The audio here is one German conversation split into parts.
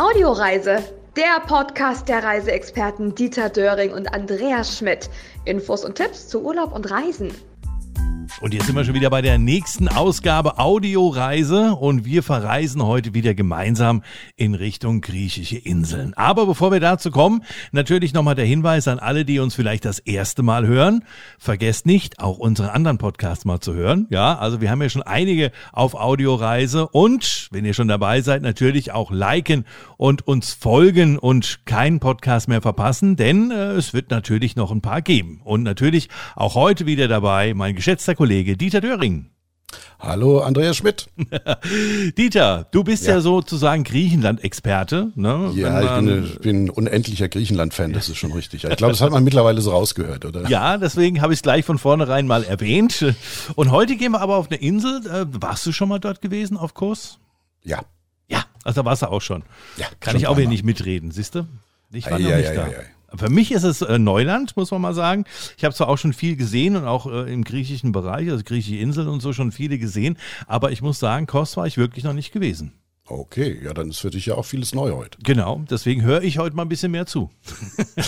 Audioreise, der Podcast der Reiseexperten Dieter Döring und Andreas Schmidt. Infos und Tipps zu Urlaub und Reisen. Und jetzt sind wir schon wieder bei der nächsten Ausgabe Audioreise und wir verreisen heute wieder gemeinsam in Richtung griechische Inseln. Aber bevor wir dazu kommen, natürlich nochmal der Hinweis an alle, die uns vielleicht das erste Mal hören. Vergesst nicht, auch unsere anderen Podcasts mal zu hören. Ja, also wir haben ja schon einige auf Audioreise und wenn ihr schon dabei seid, natürlich auch liken und uns folgen und keinen Podcast mehr verpassen, denn äh, es wird natürlich noch ein paar geben. Und natürlich auch heute wieder dabei mein geschätzter Kollege Dieter Döring. Hallo, Andreas Schmidt. Dieter, du bist ja, ja sozusagen Griechenland-Experte. Ne? Ja, ich bin, ich bin, ein unendlicher Griechenland-Fan, das ist schon richtig. Ich glaube, das hat man mittlerweile so rausgehört, oder? Ja, deswegen habe ich es gleich von vornherein mal erwähnt. Und heute gehen wir aber auf eine Insel. Äh, warst du schon mal dort gewesen auf Kurs? Ja. Ja, also da warst du auch schon. Ja, Kann schon ich auch wieder nicht mitreden, siehst du? Ich war ei, noch ei, nicht ei, da. Für mich ist es äh, Neuland, muss man mal sagen. Ich habe zwar auch schon viel gesehen und auch äh, im griechischen Bereich, also griechische Inseln und so schon viele gesehen, aber ich muss sagen, Kos war ich wirklich noch nicht gewesen. Okay, ja, dann ist für dich ja auch vieles neu heute. Genau, deswegen höre ich heute mal ein bisschen mehr zu.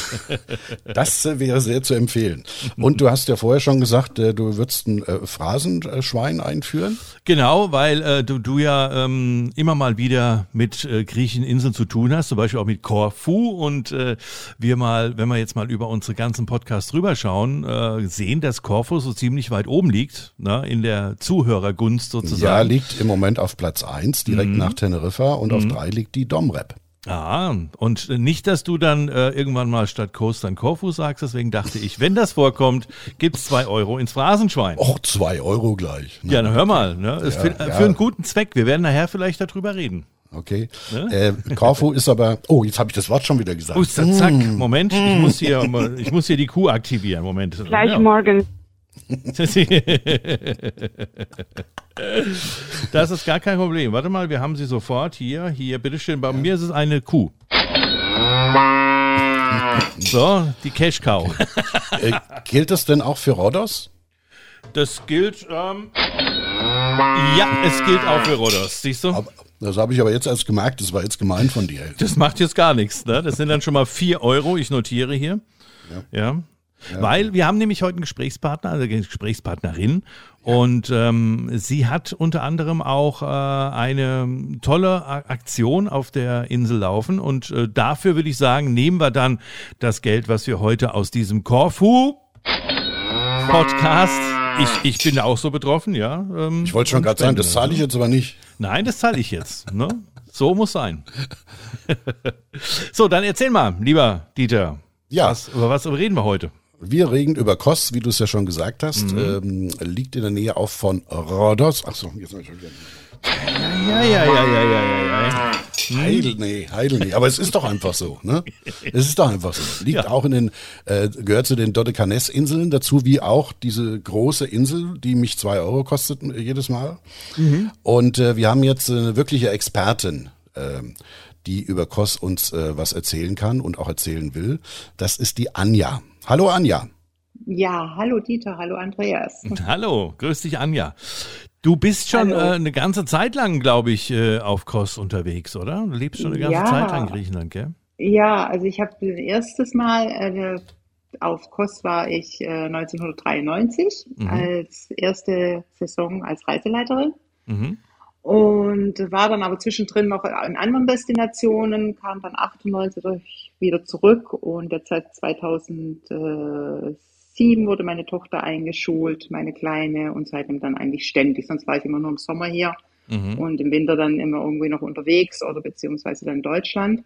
das äh, wäre sehr zu empfehlen. Und du hast ja vorher schon gesagt, äh, du würdest ein äh, Phrasenschwein einführen. Genau, weil du, du ja ähm, immer mal wieder mit äh, griechischen Inseln zu tun hast, zum Beispiel auch mit Korfu. Und äh, wir mal, wenn wir jetzt mal über unsere ganzen Podcasts rüberschauen, äh, sehen, dass Korfu so ziemlich weit oben liegt, ne, in der Zuhörergunst sozusagen. Ja, liegt im Moment auf Platz 1, direkt mhm. nach Teneriffa und mhm. auf drei liegt die Domrep. Ah, und nicht, dass du dann äh, irgendwann mal statt Kurs dann Korfu sagst, deswegen dachte ich, wenn das vorkommt, gibt's zwei Euro ins Phrasenschwein. Och, zwei Euro gleich. Ne? Ja, dann hör mal, ne? Ja, für, ja. für einen guten Zweck. Wir werden nachher vielleicht darüber reden. Okay. Ne? Äh, Korfu ist aber. Oh, jetzt habe ich das Wort schon wieder gesagt. Uster, zack, mm. Moment, ich muss hier, ich muss hier die Kuh aktivieren. Moment. Gleich ja. morgen. das ist gar kein Problem. Warte mal, wir haben sie sofort hier. Hier, bitteschön. Bei mir ist es eine Kuh. So, die Cash Cow. Äh, gilt das denn auch für Rhodos? Das gilt, ähm, ja, es gilt auch für Rhodos, siehst du? Aber, das habe ich aber jetzt erst gemerkt, das war jetzt gemein von dir. Das macht jetzt gar nichts, ne? Das sind dann schon mal vier Euro, ich notiere hier. Ja. ja. Ja. Weil wir haben nämlich heute einen Gesprächspartner, also eine Gesprächspartnerin. Ja. Und ähm, sie hat unter anderem auch äh, eine tolle Aktion auf der Insel laufen. Und äh, dafür würde ich sagen, nehmen wir dann das Geld, was wir heute aus diesem Korfu Podcast. Ich, ich bin auch so betroffen, ja. Ähm, ich wollte schon gerade sagen, das zahle ich jetzt aber nicht. Nein, das zahle ich jetzt. Ne? So muss sein. so, dann erzähl mal, lieber Dieter. Ja. Was, über was reden wir heute? Wir reden über Kos, wie du es ja schon gesagt hast. Mhm. Ähm, liegt in der Nähe auch von Rhodos. Achso, jetzt habe ich schon wieder. Ja, ja, ja, ja, ja, ja, ja. Heidel, nee, Heidel, nee. Aber es ist doch einfach so, ne? Es ist doch einfach so. Liegt ja. auch in den, äh, gehört zu den Dodekanes-Inseln dazu, wie auch diese große Insel, die mich zwei Euro kostet jedes Mal. Mhm. Und äh, wir haben jetzt eine wirkliche Expertin, äh, die über Kos uns äh, was erzählen kann und auch erzählen will. Das ist die Anja. Hallo Anja. Ja, hallo Dieter, hallo Andreas. Hallo, grüß dich Anja. Du bist schon äh, eine ganze Zeit lang, glaube ich, äh, auf Kos unterwegs, oder? Du lebst schon eine ganze ja. Zeit lang in Griechenland, gell? Ja, also ich habe das erstes Mal äh, auf Kos war ich 1993 äh, mhm. als erste Saison als Reiseleiterin. Mhm und war dann aber zwischendrin noch in anderen Destinationen, kam dann 98 wieder zurück und jetzt seit 2007 wurde meine Tochter eingeschult, meine Kleine und seitdem dann eigentlich ständig, sonst war ich immer nur im Sommer hier mhm. und im Winter dann immer irgendwie noch unterwegs oder beziehungsweise dann in Deutschland.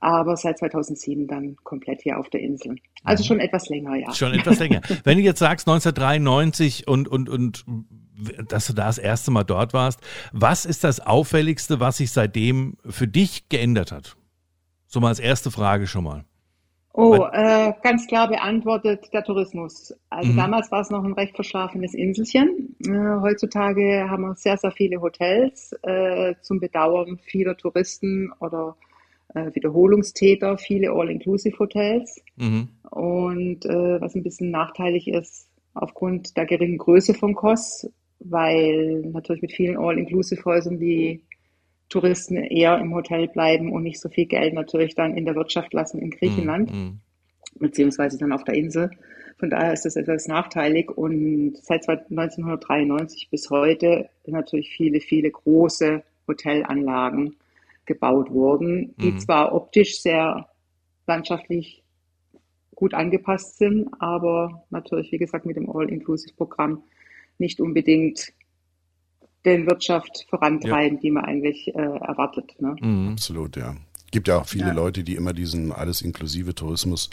Aber seit 2007 dann komplett hier auf der Insel. Also mhm. schon etwas länger, ja. Schon etwas länger. Wenn du jetzt sagst 1993 und, und, und dass du da das erste Mal dort warst. Was ist das Auffälligste, was sich seitdem für dich geändert hat? So mal als erste Frage schon mal. Oh, äh, ganz klar beantwortet der Tourismus. Also mhm. damals war es noch ein recht verschlafenes Inselchen. Äh, heutzutage haben wir sehr, sehr viele Hotels äh, zum Bedauern vieler Touristen oder äh, Wiederholungstäter, viele All-Inclusive-Hotels. Mhm. Und äh, was ein bisschen nachteilig ist, aufgrund der geringen Größe von Kos weil natürlich mit vielen All-Inclusive-Häusern die Touristen eher im Hotel bleiben und nicht so viel Geld natürlich dann in der Wirtschaft lassen in Griechenland, mhm. beziehungsweise dann auf der Insel. Von daher ist das etwas nachteilig und seit 1993 bis heute natürlich viele, viele große Hotelanlagen gebaut wurden, die mhm. zwar optisch sehr landschaftlich gut angepasst sind, aber natürlich, wie gesagt, mit dem All-Inclusive-Programm nicht unbedingt den Wirtschaft vorantreiben, ja. die man eigentlich äh, erwartet. Ne? Mhm. Absolut, ja. Gibt ja auch viele ja. Leute, die immer diesen alles inklusive Tourismus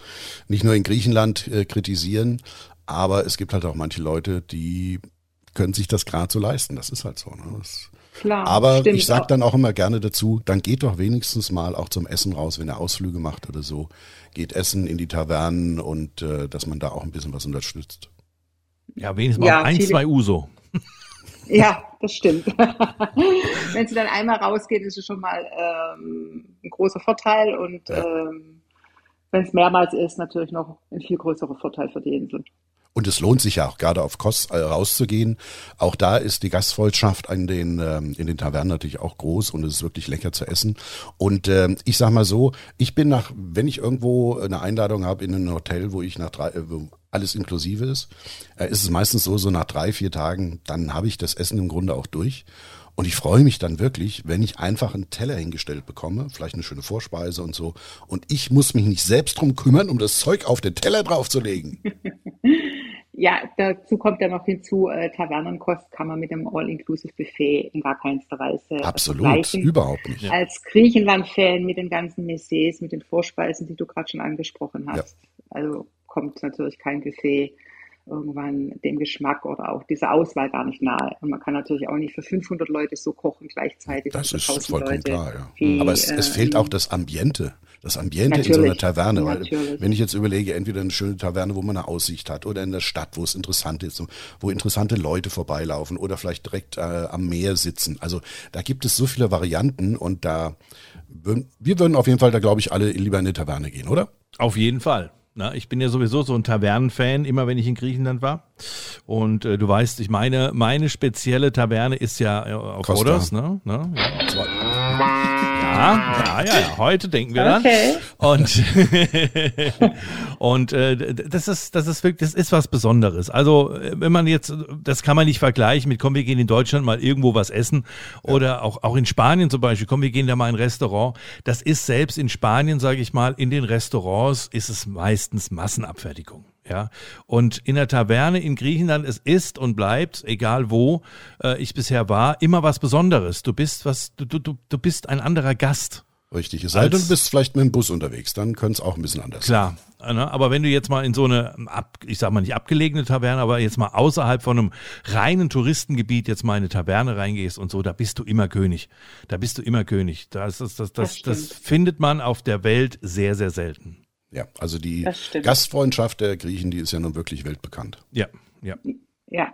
nicht nur in Griechenland äh, kritisieren, aber es gibt halt auch manche Leute, die können sich das gerade so leisten. Das ist halt so. Ne? Das, Klar, aber ich sage dann auch immer gerne dazu, dann geht doch wenigstens mal auch zum Essen raus, wenn ihr Ausflüge macht oder so. Geht essen in die Tavernen und äh, dass man da auch ein bisschen was unterstützt. Ja, wenigstens mal ein, zwei Uso. Ja, das stimmt. Wenn sie dann einmal rausgeht, ist es schon mal ähm, ein großer Vorteil und ja. ähm, wenn es mehrmals ist, natürlich noch ein viel größerer Vorteil für die Insel. Und es lohnt sich ja auch gerade auf Kos äh, rauszugehen. Auch da ist die Gastfreundschaft in den, ähm, in den Tavernen natürlich auch groß und es ist wirklich lecker zu essen. Und ähm, ich sag mal so, ich bin nach, wenn ich irgendwo eine Einladung habe in ein Hotel, wo ich nach drei, äh, alles inklusive ist, äh, ist es meistens so, so nach drei, vier Tagen, dann habe ich das Essen im Grunde auch durch. Und ich freue mich dann wirklich, wenn ich einfach einen Teller hingestellt bekomme, vielleicht eine schöne Vorspeise und so. Und ich muss mich nicht selbst drum kümmern, um das Zeug auf den Teller draufzulegen. ja, dazu kommt ja noch hinzu, äh, Tavernenkost kann man mit dem All-Inclusive-Buffet in gar keinster Weise Absolut, überhaupt nicht. Als Griechenland-Fan mit den ganzen Messés, mit den Vorspeisen, die du gerade schon angesprochen hast. Ja. Also kommt natürlich kein Buffet irgendwann dem Geschmack oder auch dieser Auswahl gar nicht nahe. Und man kann natürlich auch nicht für 500 Leute so kochen gleichzeitig. Das ist vollkommen Leute, klar, ja. Wie, Aber es, äh, es fehlt auch das Ambiente. Das Ambiente in so einer Taverne. Weil, wenn ich jetzt überlege, entweder eine schöne Taverne, wo man eine Aussicht hat, oder in der Stadt, wo es interessant ist, wo interessante Leute vorbeilaufen oder vielleicht direkt äh, am Meer sitzen. Also da gibt es so viele Varianten und da, wir würden auf jeden Fall da, glaube ich, alle lieber in eine Taverne gehen, oder? Auf jeden Fall. Na, ich bin ja sowieso so ein Tavernenfan, immer wenn ich in Griechenland war. Und äh, du weißt, ich meine, meine spezielle Taverne ist ja äh, auf. Rhodos, ne? ne? Ja. Ja, ja, ja, heute denken wir dann. Okay. Und, und äh, das ist, das ist wirklich, das ist was Besonderes. Also, wenn man jetzt, das kann man nicht vergleichen mit, komm, wir gehen in Deutschland mal irgendwo was essen oder auch, auch in Spanien zum Beispiel, komm, wir gehen da mal in ein Restaurant. Das ist selbst in Spanien, sage ich mal, in den Restaurants ist es meistens Massenabfertigung. Ja, und in der Taverne in Griechenland, es ist und bleibt, egal wo äh, ich bisher war, immer was Besonderes. Du bist was, du, du, du bist ein anderer Gast. Richtig, es sei denn, du bist vielleicht mit dem Bus unterwegs, dann könnte es auch ein bisschen anders Klar, sein. Ne? aber wenn du jetzt mal in so eine, ich sag mal nicht abgelegene Taverne, aber jetzt mal außerhalb von einem reinen Touristengebiet jetzt mal in eine Taverne reingehst und so, da bist du immer König. Da bist du immer König. Das, das, das, das, das findet man auf der Welt sehr, sehr selten. Ja, also die Gastfreundschaft der Griechen, die ist ja nun wirklich weltbekannt. Ja, ja. Ja,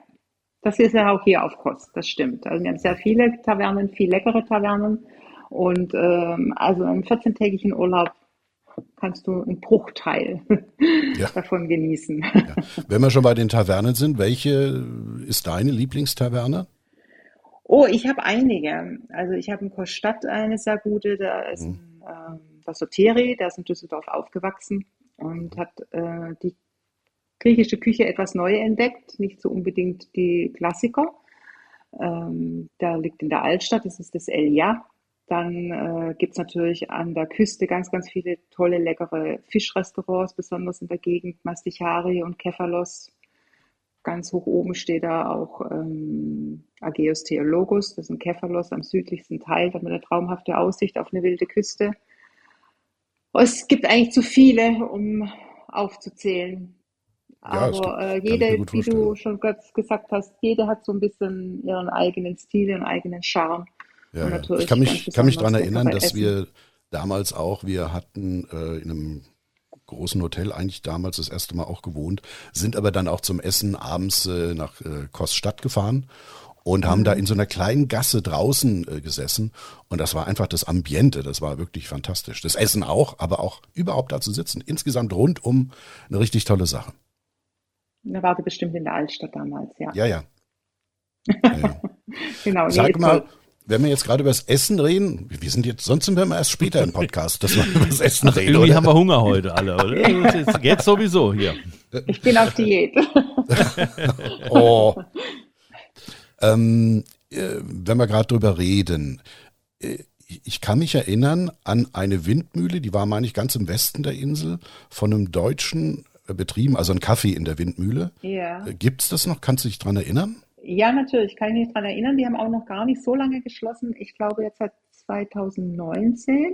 das ist ja auch hier auf Kost, das stimmt. Also wir haben sehr viele Tavernen, viel leckere Tavernen. Und ähm, also einen 14-tägigen Urlaub kannst du einen Bruchteil ja. davon genießen. Ja. Wenn wir schon bei den Tavernen sind, welche ist deine Lieblingstaverne? Oh, ich habe einige. Also ich habe in Koststadt eine sehr gute, da ist mhm. ein, der Soteri, der ist in Düsseldorf aufgewachsen und hat äh, die griechische Küche etwas neu entdeckt, nicht so unbedingt die Klassiker. Ähm, der liegt in der Altstadt, das ist das Elia. Dann äh, gibt es natürlich an der Küste ganz, ganz viele tolle, leckere Fischrestaurants, besonders in der Gegend, Mastichari und Kefalos. Ganz hoch oben steht da auch ähm, Ageos Theologos, das ist ein Kefalos am südlichsten Teil, da mit einer traumhafte Aussicht auf eine wilde Küste. Es gibt eigentlich zu viele, um aufzuzählen. Aber ja, äh, jede, wie du schon gesagt hast, jede hat so ein bisschen ihren eigenen Stil, ihren eigenen Charme. Ja, ja. Ich kann mich, kann mich daran erinnern, dass essen. wir damals auch, wir hatten äh, in einem großen Hotel eigentlich damals das erste Mal auch gewohnt, sind aber dann auch zum Essen abends äh, nach äh, Koststadt gefahren und haben da mhm. in so einer kleinen Gasse draußen äh, gesessen und das war einfach das Ambiente, das war wirklich fantastisch. Das Essen auch, aber auch überhaupt da zu sitzen. Insgesamt rundum eine richtig tolle Sache. Da war sie bestimmt in der Altstadt damals, ja. Ja, ja. ja, ja. genau. Sag mal, wenn wir jetzt gerade über das Essen reden, wir sind jetzt, sonst sind wir immer erst später im Podcast, dass wir über das Essen Ach, reden. irgendwie Oder? haben wir Hunger heute alle, oder? Jetzt, jetzt sowieso hier. Ich bin auf Diät. Oh. Ähm, äh, wenn wir gerade drüber reden, äh, ich kann mich erinnern an eine Windmühle, die war, meine ich, ganz im Westen der Insel, von einem deutschen äh, betrieben, also ein Kaffee in der Windmühle. Ja. Äh, Gibt's das noch? Kannst du dich dran erinnern? Ja, natürlich, kann ich mich daran erinnern. Die haben auch noch gar nicht so lange geschlossen. Ich glaube jetzt seit 2019.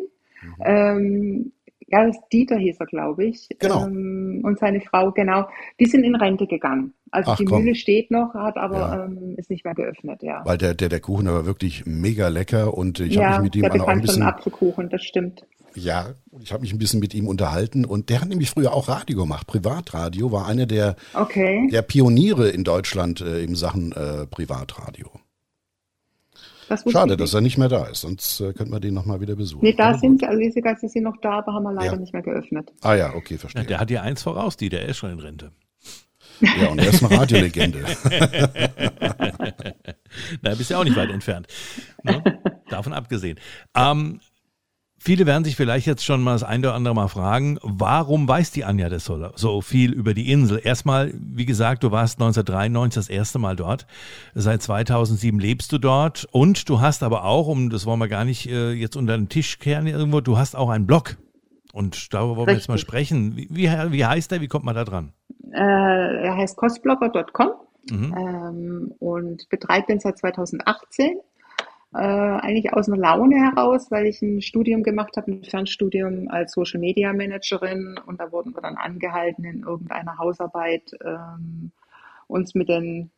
Ähm, ja, das Dieter hieß er, glaube ich. Genau. Ähm, und seine Frau, genau. Die sind in Rente gegangen. Also Ach, die komm. Mühle steht noch, hat aber Ja. ähm, ist nicht mehr geöffnet, ja. Weil der, der, der Kuchen der war wirklich mega lecker und ich ja, habe mich mit ihm auch ein bisschen, Apfelkuchen, das stimmt. ja, ich habe mich ein bisschen mit ihm unterhalten und der hat nämlich früher auch Radio gemacht. Privatradio war einer der, Okay, der Pioniere in Deutschland äh, in Sachen äh, Privatradio. Das Schade, dass er nicht mehr da ist, sonst äh, könnten wir den nochmal wieder besuchen. Nee, da sind sie, also diese Geister sind noch da, aber haben wir leider Ja. nicht mehr geöffnet. Ah ja, okay, Ja, verstehe. der hat ja eins voraus, die, der ist schon in Rente. Ja, und er ist eine Radiolegende. Da bist du ja auch nicht weit entfernt. Ne? Davon abgesehen. Ähm, viele werden sich vielleicht jetzt schon mal das ein oder andere Mal fragen, warum weiß die Anja das so, so viel über die Insel? Erstmal, wie gesagt, du warst 1993 das erste Mal dort. Seit 2007 lebst du dort und du hast aber auch, um das wollen wir gar nicht äh, jetzt unter den Tisch kehren irgendwo, du hast auch einen Blog. Und darüber wollen wir jetzt mal sprechen. Wie, wie, wie heißt der? Wie kommt man da dran? Äh, er heißt costblogger.com Mhm. ähm, und betreibt den seit 2018. Äh, eigentlich aus einer Laune heraus, weil ich ein Studium gemacht habe, ein Fernstudium als Social Media Managerin und da wurden wir dann angehalten, in irgendeiner Hausarbeit ähm, uns mit den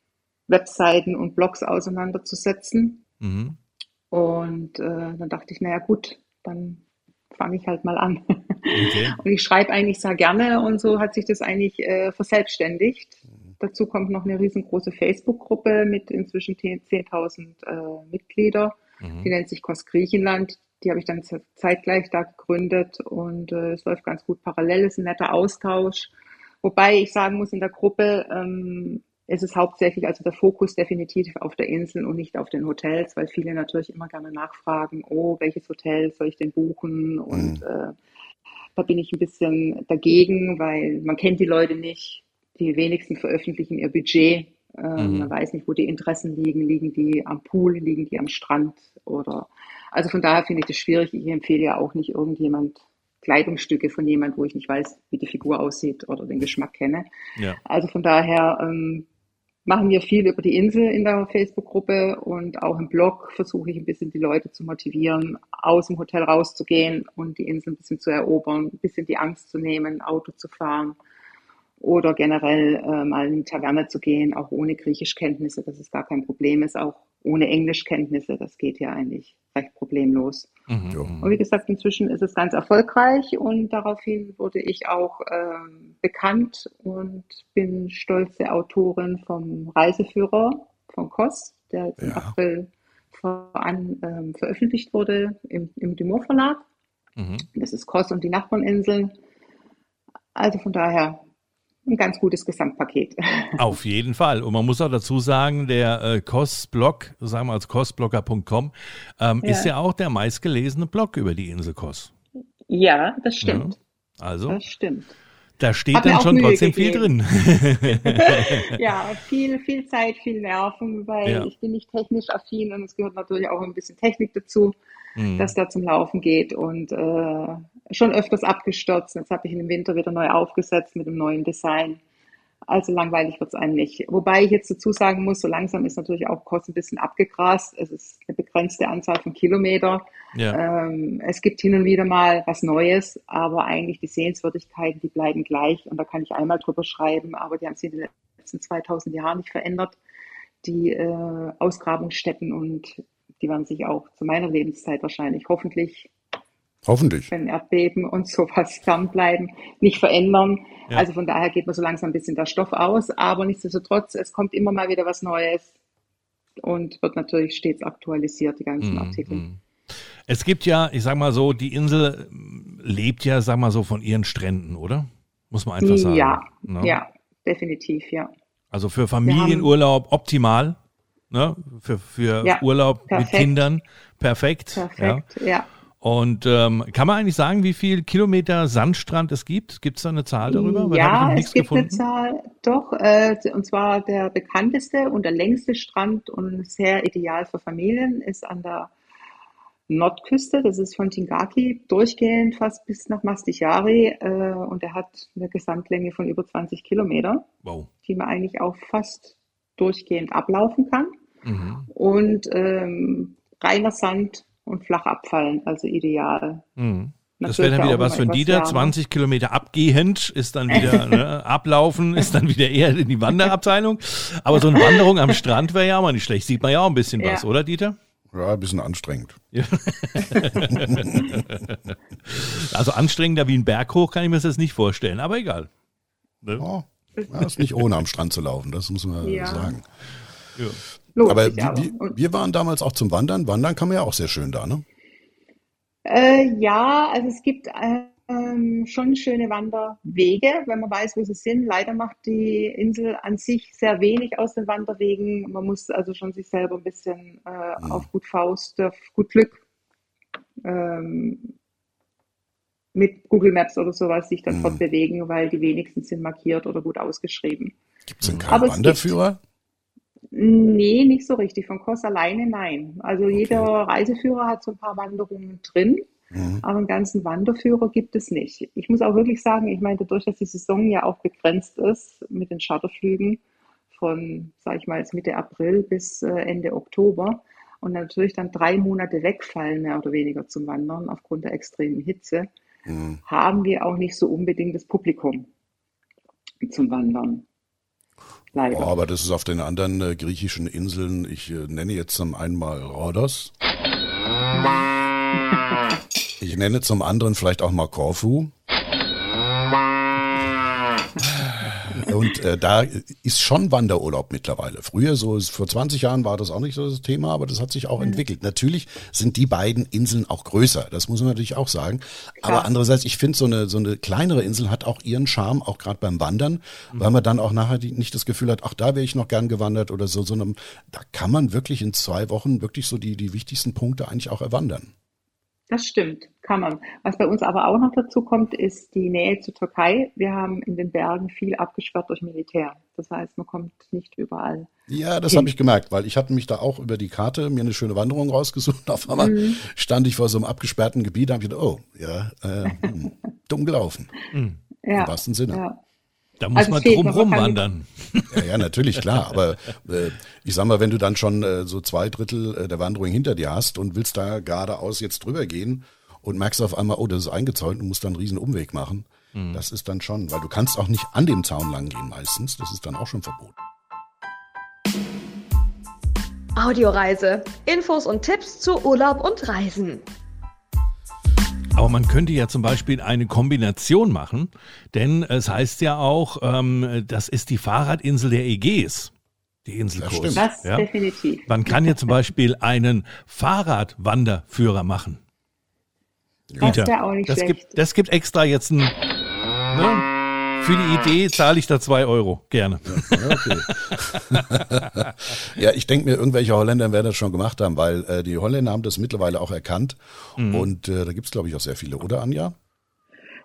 Webseiten und Blogs auseinanderzusetzen. Mhm. Und äh, dann dachte ich, naja gut, dann fange ich halt mal an. Okay. Und ich schreibe eigentlich sehr gerne und so hat sich das eigentlich äh, verselbstständigt. Dazu kommt noch eine riesengroße Facebook-Gruppe mit inzwischen 10 10.000 äh, Mitglieder. Mhm. Die nennt sich Kos Griechenland. Die habe ich dann ze- zeitgleich da gegründet und äh, es läuft ganz gut parallel. Es ist ein netter Austausch. Wobei ich sagen muss, in der Gruppe ähm, ist es hauptsächlich, also der Fokus definitiv auf der Insel und nicht auf den Hotels, weil viele natürlich immer gerne nachfragen, oh, welches Hotel soll ich denn buchen? Und äh, da bin ich ein bisschen dagegen, weil man kennt die Leute nicht. Die wenigsten veröffentlichen ihr Budget. Ähm, Mhm. Man weiß nicht, wo die Interessen liegen. Liegen die am Pool, liegen die am Strand oder also von daher finde ich das schwierig. Ich empfehle ja auch nicht irgendjemand Kleidungsstücke von jemand, wo ich nicht weiß, wie die Figur aussieht oder den Geschmack kenne. Ja. Also von daher ähm, machen wir viel über die Insel in der Facebook-Gruppe und auch im Blog versuche ich ein bisschen die Leute zu motivieren, aus dem Hotel rauszugehen und die Insel ein bisschen zu erobern, ein bisschen die Angst zu nehmen, Auto zu fahren oder generell äh, mal in die Taverne zu gehen, auch ohne Griechischkenntnisse, dass es gar kein Problem ist, auch ohne Englischkenntnisse, das geht ja eigentlich recht problemlos. Mhm. Und wie gesagt, inzwischen ist es ganz erfolgreich und daraufhin wurde ich auch ähm, bekannt und bin stolze Autorin vom Reiseführer von Kos, der jetzt im Ja. April voran, ähm, veröffentlicht wurde im, im Dumont Verlag. Mhm. Das ist Kos und die Nachbarninseln. Also von daher ein ganz gutes Gesamtpaket. Auf jeden Fall. Und man muss auch dazu sagen, der äh, Kos-Blog, sagen wir als kosblogger.com, ähm, Ja. ist ja auch der meistgelesene Blog über die Insel Kos. Ja, das stimmt. Also, Das stimmt. da steht Hab dann schon Mühe trotzdem viel gegeben. drin. Ja, viel, viel Zeit, viel Nerven, weil Ja. ich bin nicht technisch affin und es gehört natürlich auch ein bisschen Technik dazu, Mhm. dass da zum Laufen geht und äh, schon öfters abgestürzt. Jetzt habe ich im Winter wieder neu aufgesetzt mit einem neuen Design. Also langweilig wird es einem nicht. Wobei ich jetzt dazu sagen muss, so langsam ist natürlich auch Kurs ein bisschen abgegrast. Es ist eine begrenzte Anzahl von Kilometer. ja. Ähm, es gibt hin und wieder mal was Neues, aber eigentlich die Sehenswürdigkeiten, die bleiben gleich. Und da kann ich einmal drüber schreiben, aber die haben sich in den letzten 2000 Jahren nicht verändert. Die äh, Ausgrabungsstätten und die werden sich auch zu meiner Lebenszeit wahrscheinlich hoffentlich, Hoffentlich. wenn Erdbeben und sowas fernbleiben, nicht verändern. Ja. Also von daher geht mir so langsam ein bisschen der Stoff aus. Aber nichtsdestotrotz, es kommt immer mal wieder was Neues und wird natürlich stets aktualisiert, die ganzen Mhm, Artikel. mhm. Es gibt ja, ich sag mal so, die Insel ähm, lebt ja, sag mal so, von ihren Stränden, oder? Muss man einfach sagen. Ja, ne? ja, definitiv, ja. Also für Familienurlaub optimal. ne? für, für ja, Urlaub perfekt. mit Kindern. Perfekt. Perfekt, ja. ja. Und ähm, kann man eigentlich sagen, wie viel Kilometer Sandstrand es gibt? Gibt es da eine Zahl darüber? Weil ja, es gibt gefunden. eine Zahl, doch. Äh, und zwar der bekannteste und der längste Strand und sehr ideal für Familien ist an der Nordküste. Das ist von Tingaki durchgehend fast bis nach Mastichari. Äh, und er hat eine Gesamtlänge von über 20 Kilometer, wow. die man eigentlich auch fast durchgehend ablaufen kann. Mhm. Und ähm, reiner Sand und flach abfallen, also ideal. Mhm. Das wäre dann wieder was für ein Dieter. 20 Kilometer abgehend ist dann wieder, ne, ablaufen ist dann wieder eher in die Wanderabteilung. Aber so eine Wanderung am Strand wäre ja auch mal nicht schlecht. Sieht man ja auch ein bisschen ja. was, oder Dieter? Ja, ein bisschen anstrengend. Also anstrengender wie ein Berg hoch kann ich mir das jetzt nicht vorstellen, aber egal. Ne? Ja, ja, ist nicht ohne am Strand zu laufen, das muss man ja. sagen. Ja. Lohnt aber wir, wir waren damals auch zum Wandern. Wandern kann man ja auch sehr schön da, ne? Äh, ja, also es gibt ähm, schon schöne Wanderwege, wenn man weiß, wo sie sind. Leider macht die Insel an sich sehr wenig aus den Wanderwegen. Man muss also schon sich selber ein bisschen äh, mhm. auf gut Faust, auf gut Glück ähm, mit Google Maps oder sowas sich dann mhm. fortbewegen, weil die wenigsten sind markiert oder gut ausgeschrieben. Gibt es denn keinen Wanderführer? Nee, nicht so richtig. Von Kos alleine nein. Also okay. jeder Reiseführer hat so ein paar Wanderungen drin, mhm. aber einen ganzen Wanderführer gibt es nicht. Ich muss auch wirklich sagen, ich meine, dadurch, dass die Saison ja auch begrenzt ist mit den Charterflügen von, sage ich mal, jetzt Mitte April bis äh, Ende Oktober und natürlich dann drei Monate wegfallen, mehr oder weniger zum Wandern aufgrund der extremen Hitze, mhm. haben wir auch nicht so unbedingt das Publikum zum Wandern. Leider. Oh, aber das ist auf den anderen äh, griechischen Inseln, ich äh, nenne jetzt zum einen mal Rhodos. Ich nenne zum anderen vielleicht auch mal Korfu. Und äh, da ist schon Wanderurlaub mittlerweile. Früher, so vor 20 Jahren war das auch nicht so das Thema, aber das hat sich auch mhm. entwickelt. Natürlich sind die beiden Inseln auch größer, das muss man natürlich auch sagen. Klar. Aber andererseits, ich finde, so eine, so eine kleinere Insel hat auch ihren Charme, auch gerade beim Wandern, mhm. weil man dann auch nachher nicht das Gefühl hat, ach, da wäre ich noch gern gewandert oder so, sondern da kann man wirklich in zwei Wochen wirklich so die, die wichtigsten Punkte eigentlich auch erwandern. Das stimmt, kann man. Was bei uns aber auch noch dazu kommt, ist die Nähe zur Türkei. Wir haben in den Bergen viel abgesperrt durch Militär. Das heißt, man kommt nicht überall. Ja, das habe ich gemerkt, weil ich hatte mich da auch über die Karte mir eine schöne Wanderung rausgesucht. Auf einmal mhm. stand ich vor so einem abgesperrten Gebiet, da habe ich gedacht, oh, ja, äh, hm, dumm gelaufen. Mhm. Ja, Im wahrsten Sinne. Ja. Da muss also man drumherum wandern. Ja, ja, natürlich, klar. Aber äh, ich sag mal, wenn du dann schon äh, so zwei Drittel äh, der Wanderung hinter dir hast und willst da geradeaus jetzt drüber gehen und merkst auf einmal, oh, das ist eingezäunt und musst dann einen riesen Umweg machen, mhm. das ist dann schon, weil du kannst auch nicht an dem Zaun lang gehen meistens. Das ist dann auch schon verboten. Audioreise. Infos und Tipps zu Urlaub und Reisen. Aber man könnte ja zum Beispiel eine Kombination machen, denn es heißt ja auch, ähm, das ist die Fahrradinsel der Ägäis. Die Insel das Kos. Das ja? definitiv. Man kann ja zum Beispiel einen Fahrradwanderführer machen. Das wäre auch nicht das schlecht. Gibt, das gibt extra jetzt ein. Ne? Für die Idee zahle ich da zwei Euro. Gerne. Ja, okay. ja ich denke mir, irgendwelche Holländer werden das schon gemacht haben, weil äh, die Holländer haben das mittlerweile auch erkannt. Mhm. Und äh, da gibt es, glaube ich, auch sehr viele, oder Anja?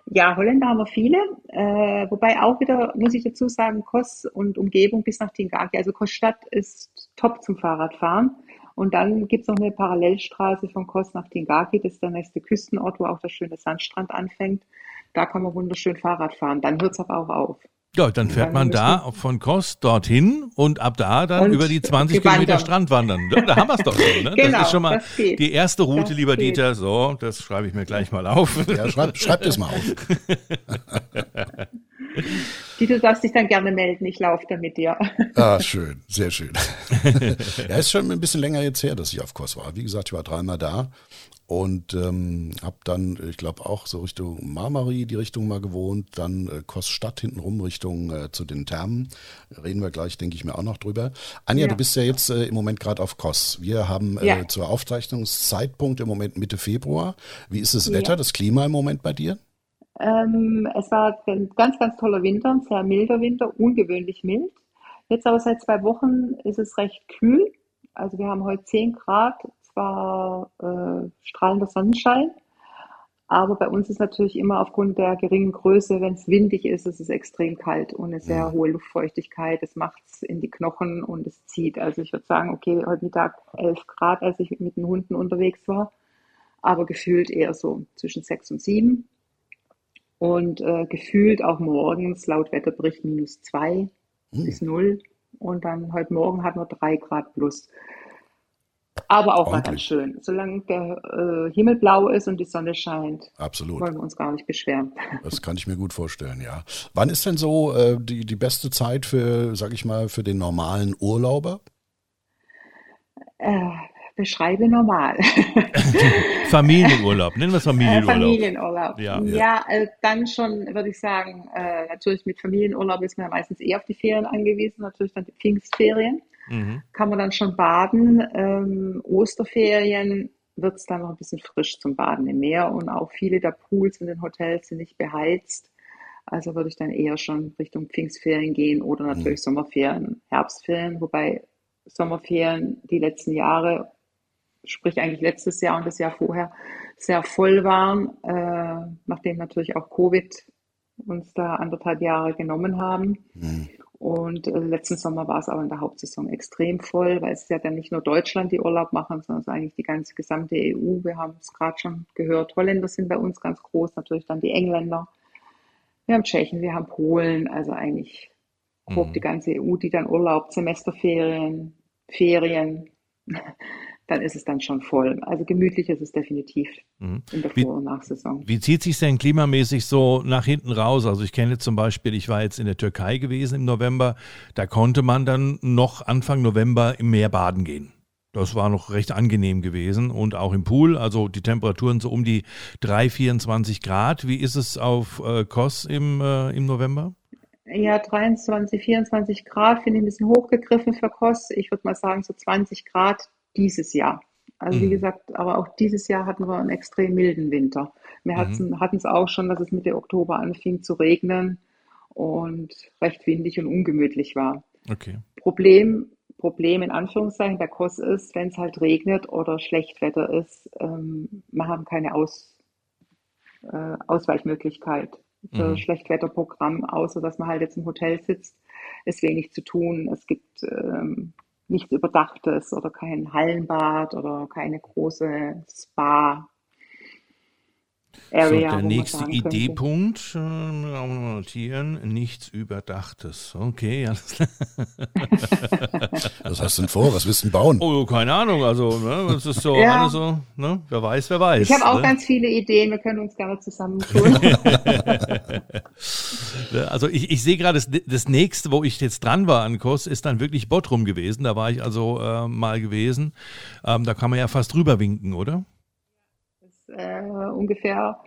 Ja, Holländer haben wir viele. Äh, wobei auch wieder, muss ich dazu sagen, Kos und Umgebung bis nach Tingaki. Also Kos Stadt ist top zum Fahrradfahren. Und dann gibt es noch eine Parallelstraße von Kos nach Tingaki. Das ist der nächste Küstenort, wo auch der schöne Sandstrand anfängt. Da kann man wunderschön Fahrrad fahren. Dann hört es aber auch auf. Ja, dann fährt dann man da von Kos dorthin und ab da dann über die 20 Kilometer Strand wandern. Da, da haben wir es doch schon. Ne? genau, das ist schon mal die erste Route, das lieber geht. Dieter. So, das schreibe ich mir gleich mal auf. Ja, schreib, schreib das mal auf. Die du darfst dich dann gerne melden, ich laufe da mit dir. Ah, schön, sehr schön. ja, ist schon ein bisschen länger jetzt her, dass ich auf Kos war. Wie gesagt, ich war dreimal da und ähm, habe dann, ich glaube auch so Richtung Marmari die Richtung mal gewohnt, dann äh, Koststadt hintenrum Richtung äh, zu den Thermen. Reden wir gleich, denke ich mir auch noch drüber. Anja, ja. du bist ja jetzt äh, im Moment gerade auf Kos. Wir haben äh, ja. zur Aufzeichnungszeitpunkt im Moment Mitte Februar. Wie ist das Wetter, ja. das Klima im Moment bei dir? Ähm, es war ein ganz, ganz toller Winter, ein sehr milder Winter, ungewöhnlich mild. Jetzt aber seit zwei Wochen ist es recht kühl Also wir haben heute 10 Grad, zwar äh, strahlender Sonnenschein, aber bei uns ist natürlich immer aufgrund der geringen Größe, wenn es windig ist, ist es extrem kalt und eine sehr hohe Luftfeuchtigkeit. Es macht es in die Knochen und es zieht. Also ich würde sagen, okay, heute Mittag 11 Grad, als ich mit den Hunden unterwegs war, aber gefühlt eher so zwischen 6 und 7. Und äh, gefühlt auch morgens laut Wetterbericht minus 2 hm. bis 0. Und dann heute Morgen hatten wir 3 Grad plus. Aber auch mal ganz schön. Solange der äh, Himmel blau ist und die Sonne scheint, Absolut. wollen wir uns gar nicht beschweren. Das kann ich mir gut vorstellen, ja. Wann ist denn so äh, die, die beste Zeit für, sag ich mal, für den normalen Urlauber? Äh, beschreibe normal. Familienurlaub, nennen wir es Familienurlaub. Äh, Familienurlaub. Ja, ja äh, dann schon würde ich sagen, äh, natürlich mit Familienurlaub ist man ja meistens eher auf die Ferien angewiesen, natürlich dann die Pfingstferien. Mhm. Kann man dann schon baden. Ähm, Osterferien wird es dann noch ein bisschen frisch zum Baden im Meer und auch viele der Pools in den Hotels sind nicht beheizt. Also würde ich dann eher schon Richtung Pfingstferien gehen oder mhm. natürlich mhm. Sommerferien, Herbstferien, wobei Sommerferien die letzten Jahre, sprich eigentlich letztes Jahr und das Jahr vorher, sehr voll waren, äh, nachdem natürlich auch Covid uns da anderthalb Jahre genommen haben. Mhm. Und äh, letzten Sommer war es aber in der Hauptsaison extrem voll, weil es ist ja dann nicht nur Deutschland, die Urlaub machen, sondern es ist eigentlich die ganze gesamte EU. Wir haben es gerade schon gehört. Holländer sind bei uns ganz groß, natürlich dann die Engländer. Wir haben Tschechen, wir haben Polen, also eigentlich grob mhm. die ganze EU, die dann Urlaub, Semesterferien, Ferien dann ist es dann schon voll. Also gemütlich ist es definitiv mhm. in der Vor- und Nachsaison. Wie zieht sich denn klimamäßig so nach hinten raus? Also ich kenne zum Beispiel, ich war jetzt in der Türkei gewesen im November, da konnte man dann noch Anfang November im Meer baden gehen. Das war noch recht angenehm gewesen und auch im Pool, also die Temperaturen so um die 3, 24 Grad. Wie ist es auf äh, Kos im, äh, im November? Ja, 23, 24 Grad finde ich ein bisschen hochgegriffen für Kos. Ich würde mal sagen, so 20 Grad dieses Jahr. Also wie mhm. gesagt, aber auch dieses Jahr hatten wir einen extrem milden Winter. Wir mhm. hatten es auch schon, dass es Mitte Oktober anfing zu regnen und recht windig und ungemütlich war. Okay. Problem, Problem in Anführungszeichen bei Kos ist, wenn es halt regnet oder Schlechtwetter ist, ähm, wir haben keine Aus, äh, Ausweichmöglichkeit für mhm. Schlechtwetterprogramm, außer dass man halt jetzt im Hotel sitzt, ist wenig zu tun. Es gibt ähm, nichts Überdachtes oder kein Hallenbad oder keine große Spa. Area, so, der nächste Ideepunkt, äh, notieren, nichts Überdachtes. Okay, alles klar. Was hast du denn vor? Was willst du denn bauen? Oh, keine Ahnung, also, ne, das ist so, ja. alles so, ne, wer weiß, wer weiß. Ich habe auch ne? ganz viele Ideen, wir können uns gerne zusammentun. also ich, ich sehe gerade, das, das nächste, wo ich jetzt dran war an Kurs, ist dann wirklich Bottrum gewesen, da war ich also äh, mal gewesen. Ähm, da kann man ja fast drüber winken, oder? äh, ungefähr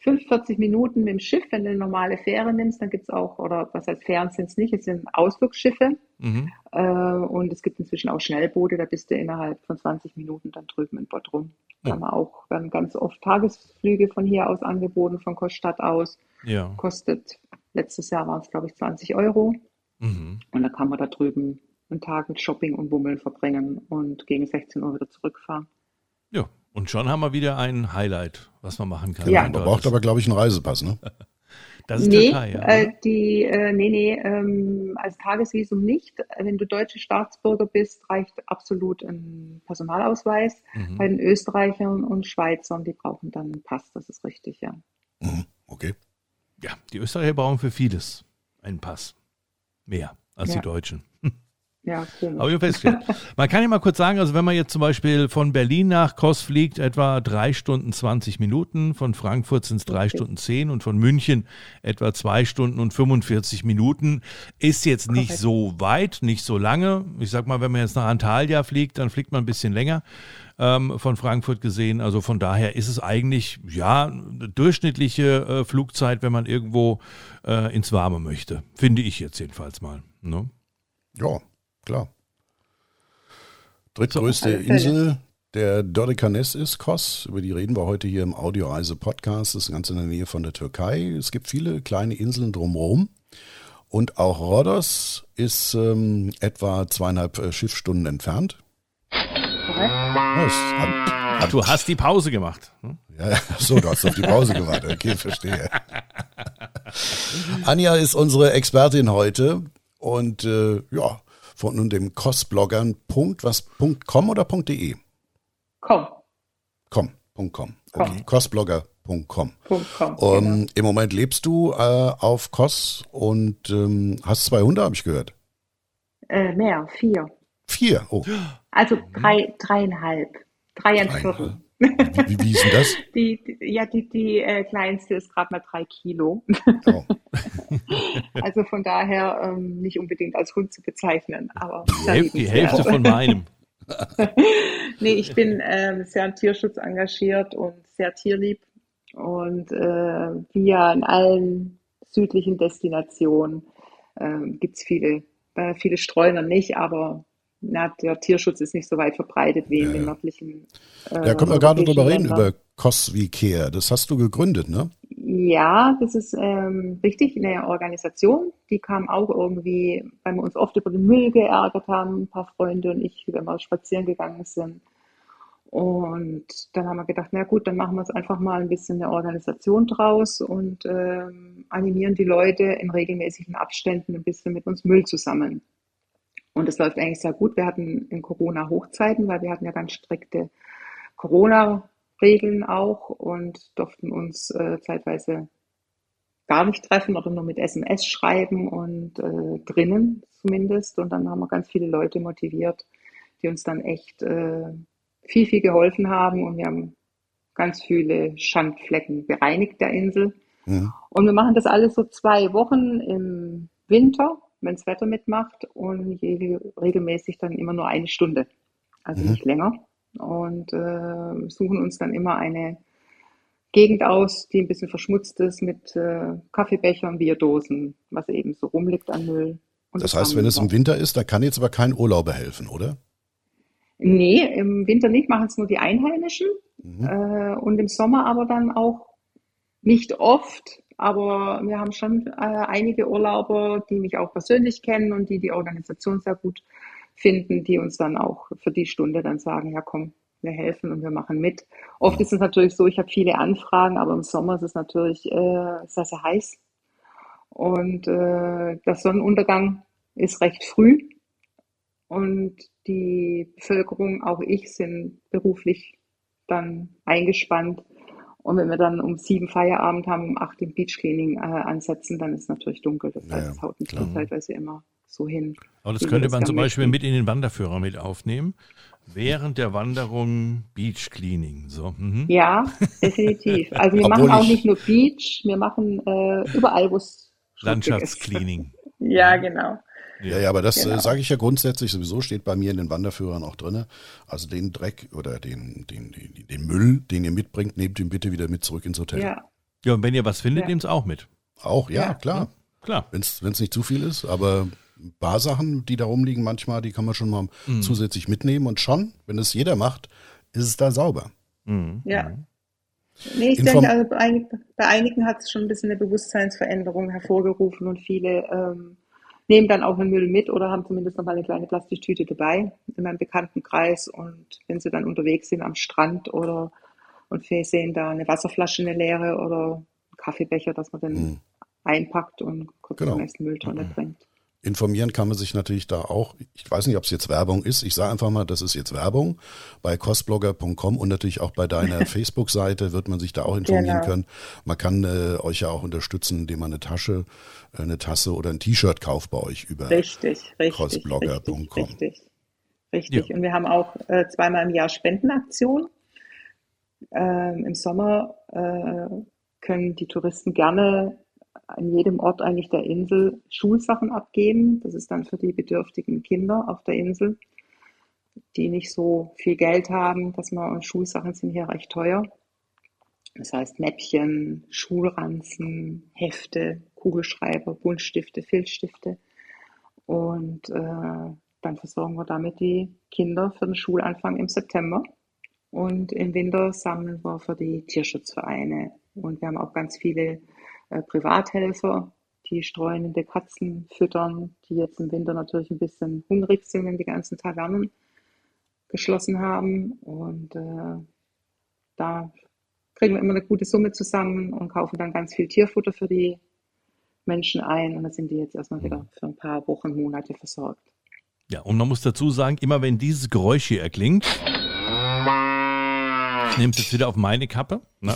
45 Minuten mit dem Schiff, wenn du eine normale Fähre nimmst, dann gibt es auch, oder was heißt Fähren sind es nicht, es sind Ausflugsschiffe. Mhm. Äh, und es gibt inzwischen auch Schnellboote, da bist du innerhalb von 20 Minuten dann drüben in Bottrum. Da haben wir auch ganz oft Tagesflüge von hier aus angeboten, von Koststadt aus. Ja. Kostet, letztes Jahr waren es, glaube ich, 20 Euro. Mhm. Und dann kann man da drüben einen Tag mit Shopping und Bummeln verbringen und gegen 16 Uhr wieder zurückfahren. Ja, und schon haben wir wieder ein Highlight, was man machen kann. Ja. Man braucht aber, glaube ich, einen Reisepass, ne? Das ist nee, Türkei, ja. Äh, die, äh, nee, nee, ähm, als Tagesvisum nicht. Wenn du deutsche Staatsbürger bist, reicht absolut ein Personalausweis. Mhm. Bei den Österreichern und Schweizern, die brauchen dann einen Pass, das ist richtig, ja. Mhm. Okay. Ja, die Österreicher brauchen für vieles einen Pass. Mehr als ja. die Deutschen. Ja, komisch. Aber festgestellt. Man kann ja mal kurz sagen, also wenn man jetzt zum Beispiel von Berlin nach Kos fliegt, etwa drei Stunden 20 Minuten, von Frankfurt sind es drei okay. Stunden zehn und von München etwa zwei Stunden und 45 Minuten. Ist jetzt nicht Korrekt. so weit, nicht so lange. Ich sag mal, wenn man jetzt nach Antalya fliegt, dann fliegt man ein bisschen länger ähm, von Frankfurt gesehen. Also von daher ist es eigentlich, ja, eine durchschnittliche äh, Flugzeit, wenn man irgendwo äh, ins Warme möchte. Finde ich jetzt jedenfalls mal. Ne? Ja, klar. Drittgrößte so, Insel der Dodekanes ist Kos. Über die reden wir heute hier im Audioreise-Podcast. Das ist ganz in der Nähe von der Türkei. Es gibt viele kleine Inseln drumherum. Und auch Rhodos ist ähm, etwa zweieinhalb äh, Schiffsstunden entfernt. Hat, du hast die Pause gemacht. Hm? Ja, so, du hast auf die Pause gewartet. Okay, verstehe. Anja ist unsere Expertin heute und äh, ja, von nun dem Kostbloggern. Punkt, was, Punkt .com oder Punkt .de? Com. Com, Punkt .com. Okay, kostblogger.com. .com, um, genau. Im Moment lebst du äh, auf Kos und ähm, hast zwei Hunde, habe ich gehört. Äh, mehr, vier. Vier, oh. Also drei, dreieinhalb. Dreieinviertel. Wie, wie ist denn das? Die, die ja, die, die äh, kleinste ist gerade mal drei Kilo. Oh. also von daher ähm, nicht unbedingt als Hund zu bezeichnen. Aber die, Hälfte, die Hälfte von meinem. nee, ich bin ähm, sehr im Tierschutz engagiert und sehr tierlieb. Und äh, wie ja in allen südlichen Destinationen äh, gibt es viele, äh, viele Streuner nicht, aber na, der Tierschutz ist nicht so weit verbreitet wie in den nördlichen. Äh, ja, können wir gerade drüber reden, über Cosvi Care. Das hast du gegründet, ne? Ja, das ist ähm, richtig, eine Organisation. Die kam auch irgendwie, weil wir uns oft über den Müll geärgert haben, ein paar Freunde und ich, wenn wir spazieren gegangen sind. Und dann haben wir gedacht, na gut, dann machen wir es einfach mal ein bisschen eine Organisation draus und ähm, animieren die Leute in regelmäßigen Abständen ein bisschen mit uns Müll zu sammeln. Und es läuft eigentlich sehr gut. Wir hatten in Corona Hochzeiten, weil wir hatten ja ganz strikte Corona-Regeln auch und durften uns äh, zeitweise gar nicht treffen oder nur mit SMS schreiben und äh, drinnen zumindest. Und dann haben wir ganz viele Leute motiviert, die uns dann echt äh, viel, viel geholfen haben. Und wir haben ganz viele Schandflecken bereinigt der Insel. Ja. Und wir machen das alles so zwei Wochen im Winter wenn das Wetter mitmacht und regelmäßig dann immer nur eine Stunde, also mhm. nicht länger. Und äh, suchen uns dann immer eine Gegend aus, die ein bisschen verschmutzt ist mit äh, Kaffeebechern, Bierdosen, was eben so rumliegt an Müll. Das heißt, wenn es im Winter ist, da kann jetzt aber kein Urlauber helfen, oder? Nee, im Winter nicht, machen es nur die Einheimischen. Mhm. Äh, und im Sommer aber dann auch nicht oft, aber wir haben schon äh, einige Urlauber, die mich auch persönlich kennen und die die Organisation sehr gut finden, die uns dann auch für die Stunde dann sagen, ja komm, wir helfen und wir machen mit. Oft ist es natürlich so, ich habe viele Anfragen, aber im Sommer ist es natürlich äh, sehr, sehr heiß. Und äh, der Sonnenuntergang ist recht früh. Und die Bevölkerung, auch ich, sind beruflich dann eingespannt und wenn wir dann um sieben Feierabend haben, um acht im Beach Cleaning äh, ansetzen, dann ist es natürlich dunkel. Das heißt, es haut nicht klar. zeitweise immer so hin. Aber das könnte man zum Beispiel mit in den Wanderführer mit aufnehmen. Während der Wanderung Beach Cleaning. So. Mhm. Ja, definitiv. Also wir machen auch nicht nur Beach, wir machen äh, überall, wo es Landschaftscleaning. ja, genau. Ja, ja, aber das äh, genau. äh, sage ich ja grundsätzlich sowieso, steht bei mir in den Wanderführern auch drinne. Also den Dreck oder den, den, den, den Müll, den ihr mitbringt, nehmt ihn bitte wieder mit zurück ins Hotel. Ja. Ja, und wenn ihr was findet, ja. nehmt es auch mit. Auch, ja, ja. klar. Ja, klar. Wenn es nicht zu viel ist, aber ein paar Sachen, die da rumliegen manchmal, die kann man schon mal mhm. zusätzlich mitnehmen und schon, wenn es jeder macht, ist es da sauber. Mhm. Ja. Mhm. Nee, ich Inform denke, also bei, einigen, einigen hat es schon ein bisschen eine Bewusstseinsveränderung hervorgerufen und viele ähm, nehmen dann auch den Müll mit oder haben zumindest noch mal eine kleine Plastiktüte dabei in meinem Bekanntenkreis. Und wenn sie dann unterwegs sind am Strand oder und sehen da eine Wasserflasche, eine leere oder einen Kaffeebecher, dass man dann mhm. einpackt und kurz genau. den nächsten Mülltonne mhm. bringt. Informieren kann man sich natürlich da auch. Ich weiß nicht, ob es jetzt Werbung ist. Ich sage einfach mal, das ist jetzt Werbung. Bei costblogger.com und natürlich auch bei deiner Facebook-Seite wird man sich da auch informieren genau. können. Man kann äh, euch ja auch unterstützen, indem man eine Tasche, äh, eine Tasse oder ein T-Shirt kauft bei euch über richtig, richtig, costblogger.com. Richtig, richtig. richtig. Ja. Und wir haben auch äh, zweimal im Jahr Spendenaktion. Ähm, Im Sommer äh, können die Touristen gerne an jedem Ort eigentlich der Insel Schulsachen abgeben. Das ist dann für die bedürftigen Kinder auf der Insel, die nicht so viel Geld haben, dass man Schulsachen sind hier recht teuer. Das heißt Mäppchen, Schulranzen, Hefte, Kugelschreiber, Buntstifte, Filzstifte. Und äh, dann versorgen wir damit die Kinder für den Schulanfang im September. Und im Winter sammeln wir für die Tierschutzvereine. Und wir haben auch ganz viele äh, Privathelfer, die streunende Katzen füttern, die jetzt im Winter natürlich ein bisschen hungrig sind, wenn die ganzen Tavernen geschlossen haben. Und äh, da kriegen wir immer eine gute Summe zusammen und kaufen dann ganz viel Tierfutter für die Menschen ein. Und dann sind die jetzt erstmal wieder für ein paar Wochen, Monate versorgt. Ja, und man muss dazu sagen, immer wenn dieses Geräusch hier erklingt, ich nehme es jetzt wieder auf meine Kappe, ne?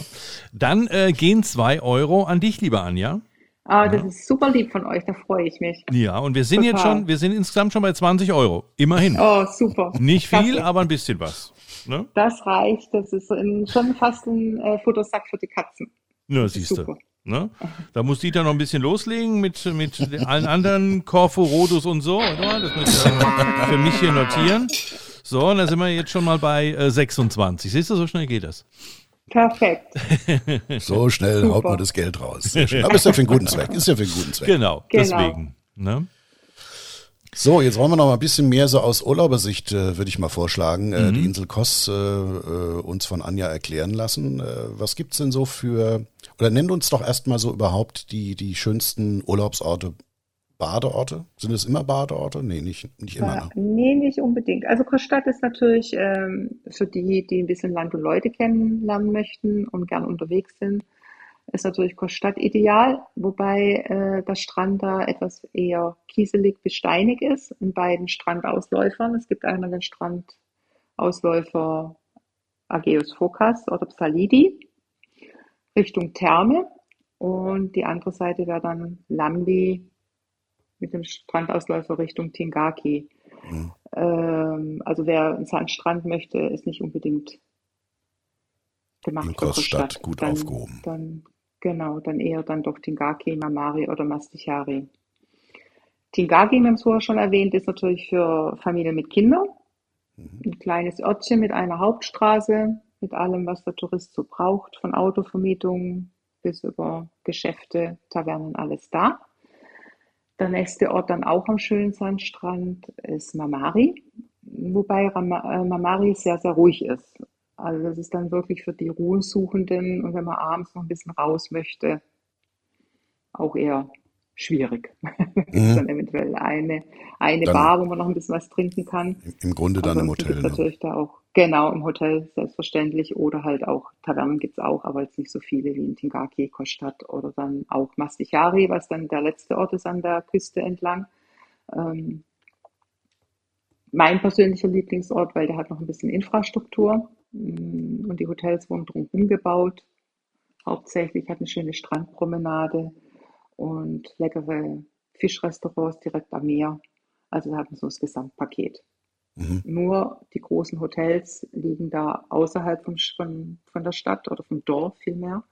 dann äh, gehen zwei Euro an dich, lieber Anja. Ah, das ja. ist super lieb von euch, da freue ich mich. Ja, und wir sind Total. jetzt schon, wir sind insgesamt schon bei 20 Euro. Immerhin. Oh, super. Nicht viel, Klasse. aber ein bisschen was. Ne? Das reicht. Das ist ein, schon fast ein äh, Futtersack für die Katzen. Ja, siehst du. Ne? Da muss Dieter noch ein bisschen loslegen mit, mit allen anderen Corfu, Rodus und so. Das müsst ihr für mich hier notieren. So, und da sind wir jetzt schon mal bei äh, 26. Siehst du, so schnell geht das. Perfekt. so schnell Super. haut man das Geld raus. Aber ist ja für einen guten Zweck. Ist ja für einen guten Zweck. Genau, genau. deswegen. Ne? So, jetzt wollen wir noch mal ein bisschen mehr so aus Urlaubersicht, äh, würde ich mal vorschlagen, äh, mhm. die Insel Kos äh, äh, uns von Anja erklären lassen. Äh, was gibt's denn so für, oder nennt uns doch erstmal so überhaupt die, die schönsten Urlaubsorte, Badeorte? Sind es immer Badeorte? Nee, nicht, nicht immer. Ne? Nee, nicht unbedingt. Also Kosstadt ist natürlich ähm, für die, die ein bisschen Land und Leute kennenlernen möchten und gern unterwegs sind, ist natürlich Koststadt ideal, wobei äh, der Strand da etwas eher kieselig bis steinig ist in beiden Strandausläufern. Es gibt einmal den Strandausläufer Ageus Phokas oder Psalidi Richtung Therme und die andere Seite wäre dann Lambi mit dem Strandausläufer Richtung Tingaki. Mhm. Ähm, also wer einen Sandstrand möchte, ist nicht unbedingt gemacht. In Koststadt gut dann, aufgehoben. Dann Genau, dann eher dann doch Tingaki, Mamari oder Mastichari. Tingaki, wir haben es vorher schon erwähnt, ist natürlich für Familien mit Kindern. Mhm. Ein kleines Örtchen mit einer Hauptstraße, mit allem, was der Tourist so braucht, von Autovermietung bis über Geschäfte, Tavernen, alles da. Der nächste Ort dann auch am schönen Sandstrand ist Mamari, wobei äh, Mamari sehr, sehr ruhig ist. Also das ist dann wirklich für die Ruhesuchenden und wenn man abends noch ein bisschen raus möchte, auch eher schwierig. Mhm. dann eventuell eine, eine dann Bar, wo man noch ein bisschen was trinken kann. Im Grunde dann im Hotel. Ne? Natürlich da auch, genau, im Hotel selbstverständlich oder halt auch Tavernen gibt es auch, aber jetzt nicht so viele wie in Tingaki, Kostadt oder dann auch Mastichari, was dann der letzte Ort ist an der Küste entlang. Ähm, mein persönlicher Lieblingsort, weil der hat noch ein bisschen Infrastruktur. Mm, und die Hotels wurden drumherum gebaut. Hauptsächlich hat eine schöne Strandpromenade und leckere Fischrestaurants direkt am Meer. Also wir hatten so das Gesamtpaket. Mhm. Nur die großen Hotels liegen da außerhalb vom, von, von der Stadt oder vom Dorf vielmehr.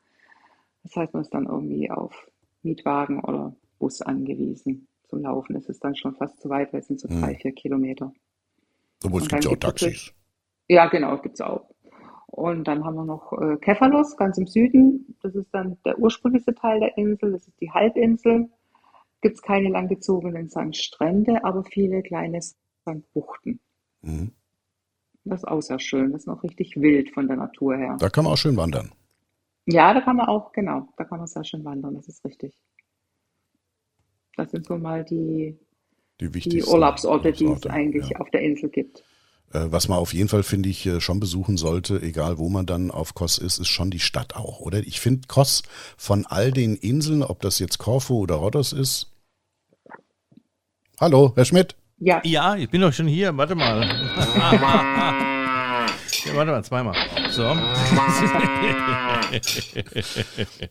Das heißt, man ist dann irgendwie auf Mietwagen oder Bus angewiesen. Zum Laufen ist es dann schon fast zu weit, weil es sind so mhm. drei, vier Kilometer. Obwohl es gibt ja auch Taxis. Ja, genau, gibt es auch. Und dann haben wir noch äh, Kefalos, ganz im Süden. Das ist dann der ursprünglichste Teil der Insel. Das ist die Halbinsel. Gibt es keine langgezogenen Sandstrände, aber viele kleine Sandbuchten. Mhm. Das ist auch sehr schön. Das ist noch richtig wild von der Natur her. Da kann man auch schön wandern. Ja, da kann man auch, genau, da kann man sehr schön wandern, das ist richtig. Das sind so mal die, die, die Urlaubsorte, die es eigentlich ja. auf der Insel gibt. Äh, was man auf jeden Fall, finde ich, äh, schon besuchen sollte, egal wo man dann auf Kos ist, ist schon die Stadt auch, oder? Ich finde Kos von all den Inseln, ob das jetzt Korfu oder Rhodos ist. Hallo, Herr Schmidt? Ja. Ja, ich bin doch schon hier. Warte mal. Ja, warte mal, zweimal. So.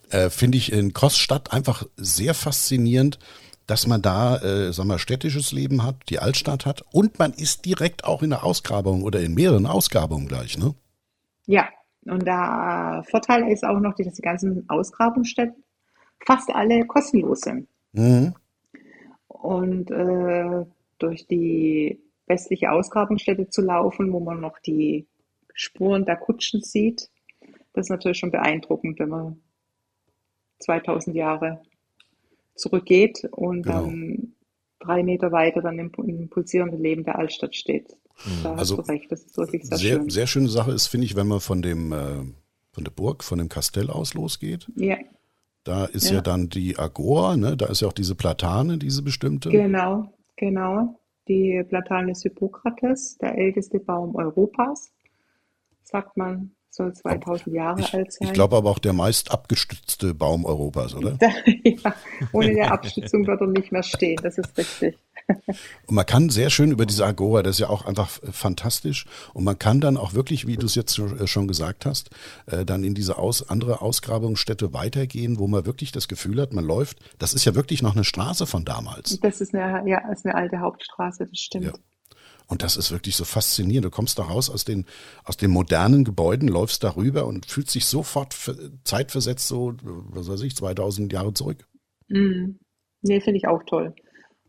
äh, Finde ich in Kos Stadt einfach sehr faszinierend, dass man da, äh, sagen wir, städtisches Leben hat, die Altstadt hat und man ist direkt auch in der Ausgrabung oder in mehreren Ausgrabungen gleich, ne? Ja, und der Vorteil ist auch noch, dass die ganzen Ausgrabungsstätten fast alle kostenlos sind. Mhm. Und äh, durch die westliche Ausgrabungsstätte zu laufen, wo man noch die Spuren der Kutschen sieht, das ist natürlich schon beeindruckend, wenn man 2000 Jahre zurückgeht und genau. dann drei Meter weiter dann im, im pulsierenden Leben der Altstadt steht. Mhm. Da also hast du recht, das ist wirklich sehr, sehr schön. Sehr schöne Sache ist, finde ich, wenn man von dem äh, von der Burg, von dem Kastell aus losgeht. Ja. Da ist ja. ja dann die Agora, ne? da ist ja auch diese Platane, diese bestimmte. Genau, genau. die Platanes Hippokrates, der älteste Baum Europas, sagt man, soll 2000 Jahre ich, alt sein. Ich glaube aber auch der meist abgestützte Baum Europas, oder? ja, ohne die Abstützung wird er nicht mehr stehen, das ist richtig. Und man kann sehr schön über diese Agora, das ist ja auch einfach fantastisch. Und man kann dann auch wirklich, wie du es jetzt äh, schon gesagt hast, äh, dann in diese aus, andere Ausgrabungsstätte weitergehen, wo man wirklich das Gefühl hat, man läuft. Das ist ja wirklich noch eine Straße von damals. Das ist eine, ja, ist eine alte Hauptstraße, das stimmt. Ja. Und das ist wirklich so faszinierend. Du kommst da raus aus den, aus den modernen Gebäuden, läufst da rüber und fühlst dich sofort zeitversetzt so, was weiß ich, 2000 Jahre zurück. Mm. Nee, finde ich auch toll.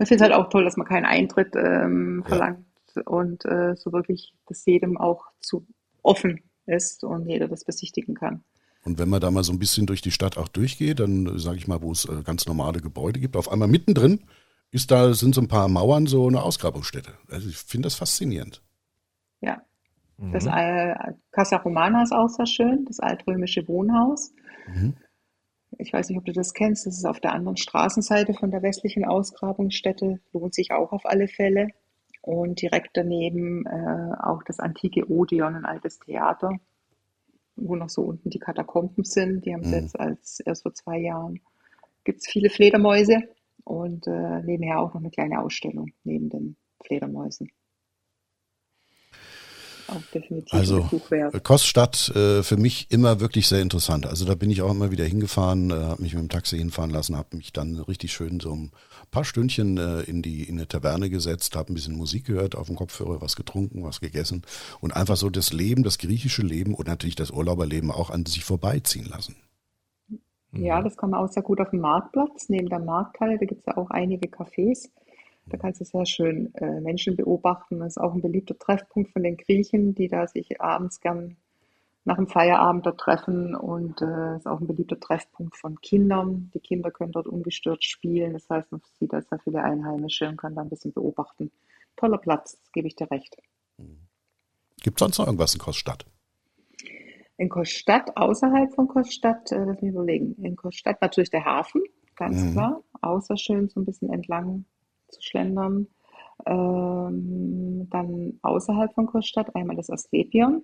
Ich finde es halt auch toll, dass man keinen Eintritt ähm, verlangt ja. und äh, so wirklich das jedem auch zu offen ist und jeder das besichtigen kann. Und wenn man da mal so ein bisschen durch die Stadt auch durchgeht, dann sage ich mal, wo es äh, ganz normale Gebäude gibt, auf einmal mittendrin ist da, sind so ein paar Mauern so eine Ausgrabungsstätte. Also ich finde das faszinierend. Ja. Mhm. Das äh, Casa Romana ist auch sehr schön, das altrömische Wohnhaus. Mhm. Ich weiß nicht, ob du das kennst, das ist auf der anderen Straßenseite von der westlichen Ausgrabungsstätte, lohnt sich auch auf alle Fälle. Und direkt daneben äh, auch das antike Odeon, ein altes Theater, wo noch so unten die Katakomben sind. Die haben es mhm. jetzt als erst vor zwei Jahren. Gibt es viele Fledermäuse und äh, nebenher auch noch eine kleine Ausstellung neben den Fledermäusen. Auch definitiv also Koststadt äh, für mich immer wirklich sehr interessant. Also da bin ich auch immer wieder hingefahren, äh, habe mich mit dem Taxi hinfahren lassen, habe mich dann richtig schön so ein paar Stündchen äh, in die in eine Taverne gesetzt, habe ein bisschen Musik gehört auf dem Kopfhörer, was getrunken, was gegessen und einfach so das Leben, das griechische Leben und natürlich das Urlauberleben auch an sich vorbeiziehen lassen. Ja, mhm. das kann man auch sehr gut auf dem Marktplatz, neben der Markthalle. Da gibt es ja auch einige Cafés. Da kannst du sehr schön äh, Menschen beobachten. Das ist auch ein beliebter Treffpunkt von den Griechen, die da sich abends gern nach dem Feierabend dort treffen. Und äh, ist auch ein beliebter Treffpunkt von Kindern. Die Kinder können dort ungestört spielen. Das heißt, man sieht da sehr viele Einheimische und kann da ein bisschen beobachten. Toller Platz, das gebe ich dir recht. Gibt es sonst noch irgendwas in Koststadt? In Koststadt, außerhalb von Koststadt, äh, lass mich überlegen. In Koststadt natürlich der Hafen, ganz mhm. klar. Außer schön so ein bisschen entlang zu schlendern. Ähm, dann außerhalb von Koststadt einmal das Asklepion.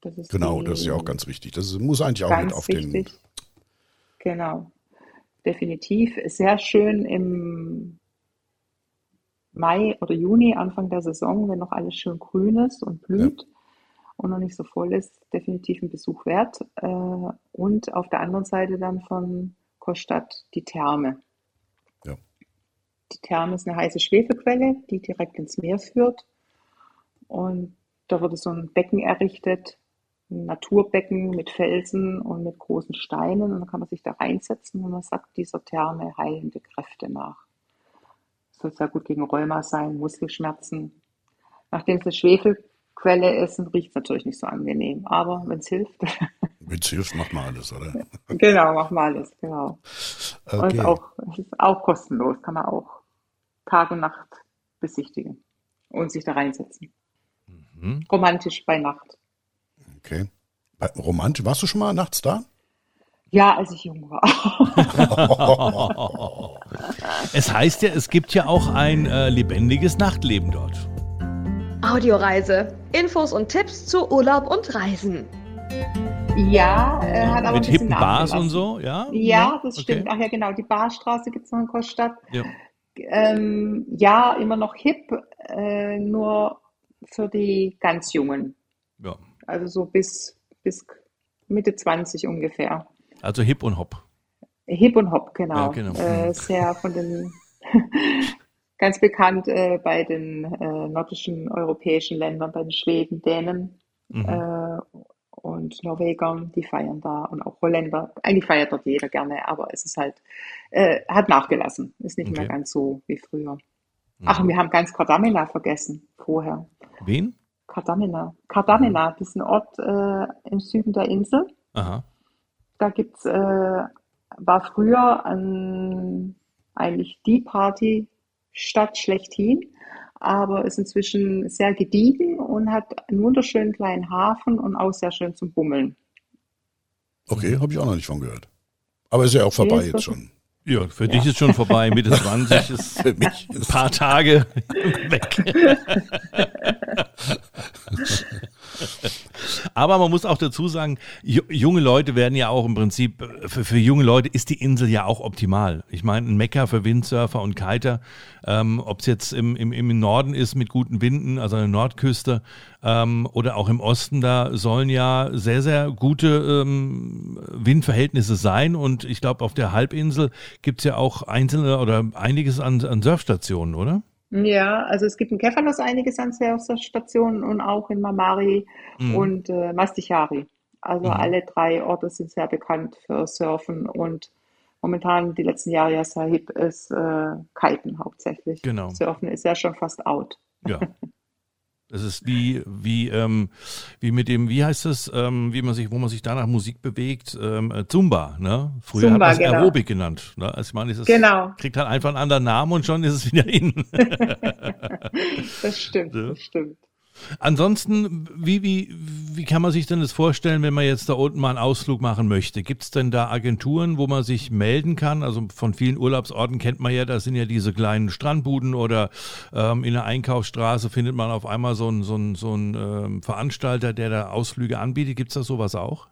Das genau, das ist ja auch ganz wichtig. Das muss eigentlich auch mit auf wichtig. den. Genau, definitiv. Sehr schön im Mai oder Juni, Anfang der Saison, wenn noch alles schön grün ist und blüht. Ja und noch nicht so voll ist, definitiv ein Besuch wert. Äh, und auf der anderen Seite dann von Kostadt die Therme. Die Therme ist eine heiße Schwefelquelle, die direkt ins Meer führt. Und da wurde so ein Becken errichtet, ein Naturbecken mit Felsen und mit großen Steinen. Und dann kann man sich da reinsetzen und man sagt dieser Therme heilende Kräfte nach. Soll sehr gut gegen Rheuma sein, Muskelschmerzen. Nachdem es eine Schwefel Quelle essen riecht natürlich nicht so angenehm, aber wenn es hilft. Wenn es hilft, macht man alles, oder? genau, macht man alles, genau. Okay. Und es ist, auch, es ist auch kostenlos, kann man auch Tag und Nacht besichtigen und sich da reinsetzen. Mhm. Romantisch bei Nacht. Okay. Romantisch, warst du schon mal nachts da? Ja, als ich jung war. es heißt ja, es gibt ja auch ein äh, lebendiges Nachtleben dort. Audioreise. Infos und Tipps zu Urlaub und Reisen. Ja, äh, hat aber Mit hippen Bars und so, ja? Ja, das okay. stimmt. Ach ja, genau, die Barstraße gibt es noch in Koststadt. Ja. Ähm, ja, immer noch hip, äh, nur für die ganz Jungen. Ja. Also so bis, bis Mitte 20 ungefähr. Also hip und hop. Hip und hop, genau. Ja, genau. Äh, sehr von den ganz bekannt äh, bei den äh, nordischen europäischen Ländern, bei den Schweden, Dänen mhm. Und Norwegern, die feiern da und auch Holländer. Eigentlich feiert dort jeder gerne, aber es ist halt, äh, hat nachgelassen, ist nicht okay. mehr ganz so wie früher. Mhm. Ach, und wir haben ganz Kardamina vergessen vorher. Wen? Kardamina. Kardamina, das ist ein Ort äh, im Süden der Insel. Aha. Da gibt's, äh, war früher ein, eigentlich die Party Stadt schlechthin, aber ist inzwischen sehr gediegen und hat einen wunderschönen kleinen Hafen und auch sehr schön zum Bummeln. Okay, habe ich auch noch nicht von gehört. Aber ist ja auch vorbei jetzt schon. Ja, für ja. dich ist schon vorbei. Mitte 20 ist für mich ein paar Tage weg. Aber man muss auch dazu sagen, junge Leute werden ja auch im Prinzip, für, für junge Leute ist die Insel ja auch optimal. Ich meine, ein Mecker für Windsurfer und Kiter, ähm, ob es jetzt im, im, im Norden ist mit guten Winden, also an der Nordküste, ähm, oder auch im Osten, da sollen ja sehr, sehr gute ähm, Windverhältnisse sein. Und ich glaube, auf der Halbinsel gibt es ja auch einzelne oder einiges an, an Surfstationen, oder? Ja, also es gibt in Kefalos einiges an Surfstationen und auch in Mamari mhm. und äh, Mastichari. Also mhm. alle drei Orte sind sehr bekannt für Surfen und momentan die letzten Jahre ja sehr hip ist äh, Kiten hauptsächlich. Genau. Surfen ist ja schon fast out. Ja. Es ist wie, wie, ähm, wie mit dem, wie heißt es, ähm, wie man sich, wo man sich danach Musik bewegt, ähm, äh, Zumba, ne? Früher Zumba, hat man es genau. Aerobik genannt. Ne? Also ich meine, es genau. kriegt halt einfach einen anderen Namen und schon ist es wieder in. das stimmt, ja. das stimmt. Ansonsten, wie, wie, wie kann man sich denn das vorstellen, wenn man jetzt da unten mal einen Ausflug machen möchte? Gibt es denn da Agenturen, wo man sich melden kann? Also von vielen Urlaubsorten kennt man ja, da sind ja diese kleinen Strandbuden oder ähm, in der Einkaufsstraße findet man auf einmal so einen so einen, so einen ähm, Veranstalter, der da Ausflüge anbietet. Gibt es da sowas auch?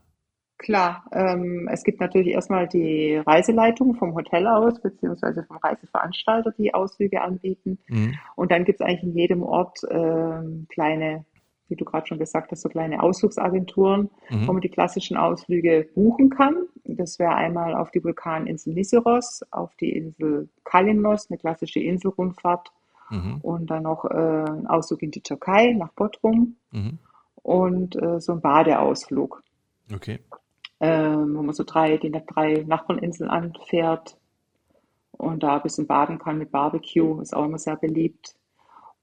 Klar, ähm, es gibt natürlich erstmal die Reiseleitung vom Hotel aus, beziehungsweise vom Reiseveranstalter, die Ausflüge anbieten. Mhm. Und dann gibt es eigentlich in jedem Ort ähm, kleine, wie du gerade schon gesagt hast, so kleine Ausflugsagenturen, mhm. wo man die klassischen Ausflüge buchen kann. Das wäre einmal auf die Vulkaninsel Nisyros, auf die Insel Kalimnos, eine klassische Inselrundfahrt. Mhm. Und dann noch äh, ein Ausflug in die Türkei nach Bodrum mhm. und äh, so ein Badeausflug. Okay ähm, wo man so drei, die drei Nachbarninseln anfährt und da ein bisschen baden kann mit Barbecue, ist auch immer sehr beliebt.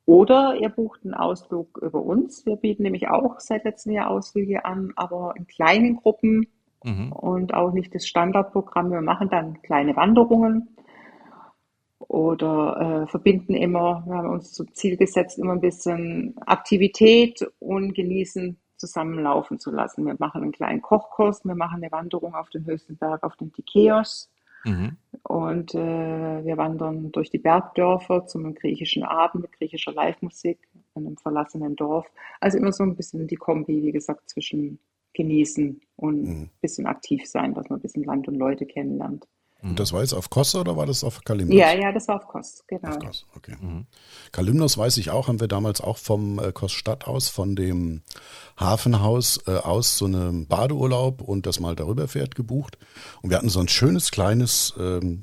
Oder ihr bucht einen Ausflug über uns. Wir bieten nämlich auch seit letztem Jahr Ausflüge an, aber in kleinen Gruppen mhm. und auch nicht das Standardprogramm. Wir machen dann kleine Wanderungen oder äh, verbinden immer, wir haben uns zum Ziel gesetzt, immer ein bisschen Aktivität und genießen zusammenlaufen zu lassen. Wir machen einen kleinen Kochkurs, wir machen eine Wanderung auf den höchsten Berg, auf den Tikeos. Mhm. Und äh, wir wandern durch die Bergdörfer zum griechischen Abend mit griechischer Live-Musik in einem verlassenen Dorf. Also immer so ein bisschen die Kombi, wie gesagt, zwischen genießen und ein mhm. bisschen aktiv sein, dass man ein bisschen Land und Leute kennenlernt. Und das war jetzt auf Kos oder war das auf Kalymnos? Ja, ja, das war auf Kos, genau. Auf Kos, okay. Mhm. Kalymnos weiß ich auch, haben wir damals auch vom äh, Kos Stadt aus, von dem Hafenhaus äh, aus so einen Badeurlaub und das mal darüber fährt gebucht. Und wir hatten so ein schönes kleines ähm,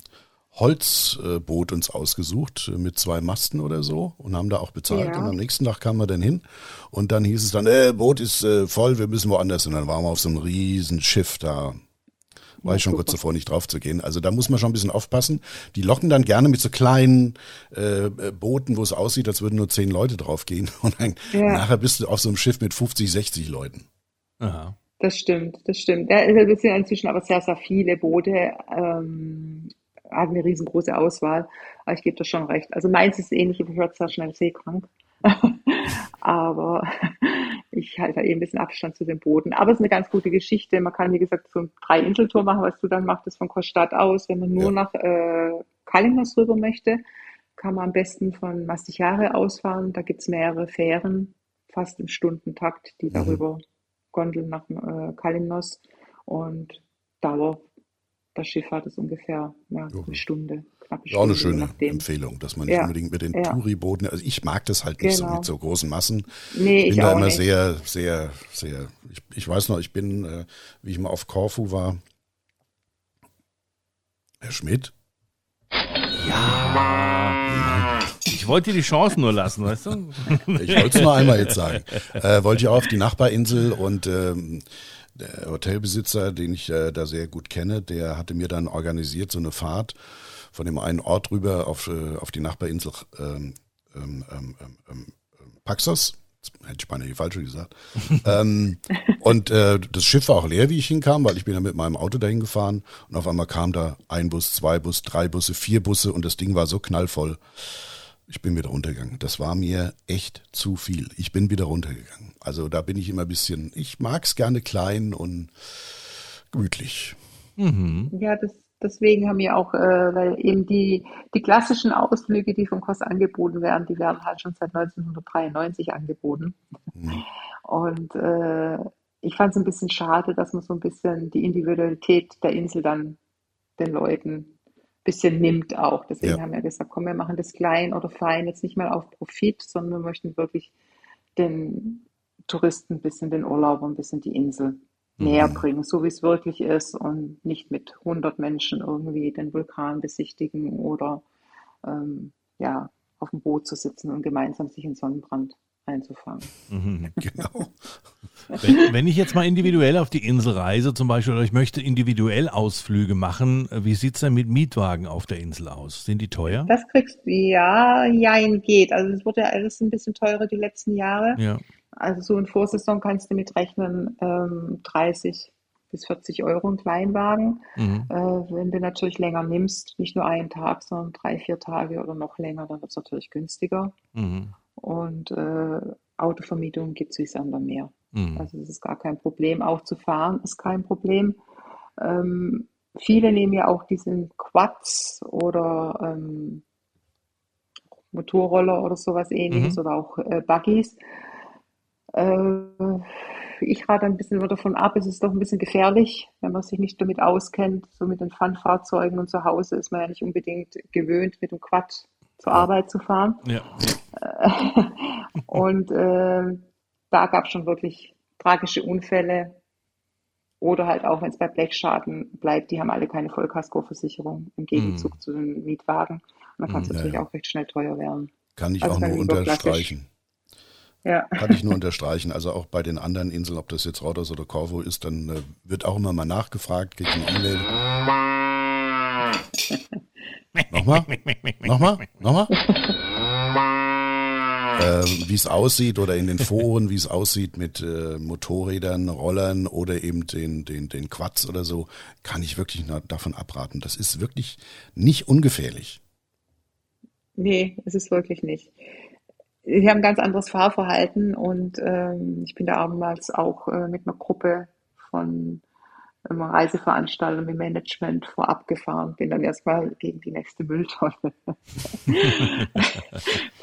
Holzboot äh, uns ausgesucht äh, mit zwei Masten oder so und haben da auch bezahlt. Ja. Und am nächsten Tag kamen wir dann hin und dann hieß es dann, äh, Boot ist äh, voll, wir müssen woanders. Und dann waren wir auf so einem riesen Schiff da war ich schon kurz davor, nicht drauf zu gehen. Also da muss man schon ein bisschen aufpassen. Die locken dann gerne mit so kleinen äh, äh Booten, wo es aussieht, als würden nur zehn Leute draufgehen. Und dann ja. nachher bist du auf so einem Schiff mit 50, 60 Leuten. Aha. Das stimmt, das stimmt. Ja, es sind inzwischen aber sehr, sehr viele Boote. Ähm, hat eine riesengroße Auswahl. Aber ich gebe das schon recht. Also meins ist ähnlich, ich werde sehr schnell seekrank. aber ich halte eben ein bisschen Abstand zu dem Boden. Aber es ist eine ganz gute Geschichte. Man kann, wie gesagt, so ein Drei-Insel-Tour machen, was du dann machst, das von Koststadt aus. Wenn man nur ja. nach äh, Kalingos rüber möchte, kann man am besten von Mastichare ausfahren. Da gibt es mehrere Fähren, fast im Stundentakt, die mhm. darüber gondeln nach äh, Kalymnos. Und Dauer der Schifffahrt ist ungefähr ja, eine Stunde knappe Stunde. Auch eine schöne Empfehlung, dass man nicht ja. unbedingt mit den ja. Touri-Booten, also ich mag das halt nicht genau. so mit so großen Massen. Nee, ich bin da immer nicht. sehr, sehr, sehr, ich, ich weiß noch, ich bin, äh, wie ich mal auf Korfu war, Herr Schmidt? Ja. Ich wollte dir die Chance nur lassen, weißt du? ich wollte es nur einmal jetzt sagen. Äh, wollte ich auch auf die Nachbarinsel und ähm, der Hotelbesitzer, den ich äh, da sehr gut kenne, der hatte mir dann organisiert so eine Fahrt von dem einen Ort rüber auf, äh, auf die Nachbarinsel ähm, ähm, ähm, ähm, ähm Paxos. Hätte ich beinahe die falsche gesagt. ähm, und äh, das Schiff war auch leer, wie ich hinkam, weil ich bin ja mit meinem Auto dahin gefahren und auf einmal kam da ein Bus, zwei Bus, drei Busse, vier Busse und das Ding war so knallvoll. Ich bin wieder runtergegangen. Das war mir echt zu viel. Ich bin wieder runtergegangen. Also da bin ich immer ein bisschen, ich mag es gerne klein und gemütlich. Mhm. Ja, das, Deswegen haben wir auch, äh, weil eben die, die klassischen Ausflüge, die von Kos angeboten werden, die werden halt schon seit 1993 angeboten. Mhm. Und äh, ich fand es ein bisschen schade, dass man so ein bisschen die Individualität der Insel dann den Leuten ein bisschen nimmt auch. Deswegen ja. haben wir gesagt, komm, wir machen das klein oder fein, jetzt nicht mal auf Profit, sondern wir möchten wirklich den Touristen ein bisschen, den Urlaubern ein bisschen die Insel näher mhm. bringen, so wie es wirklich ist und nicht mit 100 Menschen irgendwie den Vulkan besichtigen oder ähm, ja, auf dem Boot zu sitzen und gemeinsam sich in Sonnenbrand einzufangen. Mhm, genau. wenn, wenn, ich jetzt mal individuell auf die Insel reise zum Beispiel oder ich möchte individuell Ausflüge machen, wie sieht es denn mit Mietwagen auf der Insel aus? Sind die teuer? Das kriegst du, ja, jein geht. Also es wurde ja alles ein bisschen teurer die letzten Jahre. Ja. Also so in Vorsaison kannst du mit rechnen ähm, 30 bis 40 Euro ein Kleinwagen. Mhm. Äh, wenn du natürlich länger nimmst, nicht nur einen Tag, sondern drei, vier Tage oder noch länger, dann wird es natürlich günstiger. Mhm. Und äh, Autovermietung gibt es wie Sand am Meer. Mhm. Also das ist gar kein Problem. Auch zu fahren ist kein Problem. Ähm, viele nehmen ja auch diesen Quads oder ähm, Motorroller oder sowas ähnliches mhm. oder auch äh, Buggies. Äh, ich rate ein bisschen davon ab, es ist doch ein bisschen gefährlich, wenn man sich nicht damit auskennt. So mit den Fun-Fahrzeugen und zu Hause ist man ja nicht unbedingt gewöhnt, mit dem Quad zur Arbeit zu fahren. Ja. und äh, da gab es schon wirklich tragische Unfälle. Oder halt auch, wenn es bei Blechschaden bleibt, die haben alle keine Vollkaskoversicherung im Gegenzug mm. zu den Mietwagen. Und dann kann es mm, natürlich ja. auch recht schnell teuer werden. Kann ich also auch nur unterstreichen. Ja. Kann ich nur unterstreichen. Also auch bei den anderen Inseln, ob das jetzt Rhodos oder Corvo ist, dann äh, wird auch immer mal nachgefragt, kriegt eine E-Mail. Nochmal? Nochmal? Nochmal? äh, wie es aussieht oder in den Foren, wie es aussieht mit äh, Motorrädern, Rollern oder eben den, den, den Quads oder so, kann ich wirklich davon abraten. Das ist wirklich nicht ungefährlich. Nee, es ist wirklich nicht. Sie haben ein ganz anderes Fahrverhalten und ähm, ich bin da damals auch äh, mit einer Gruppe von ähm, Reiseveranstaltern mit Management vorab gefahren, bin dann erstmal gegen die nächste Mülltonne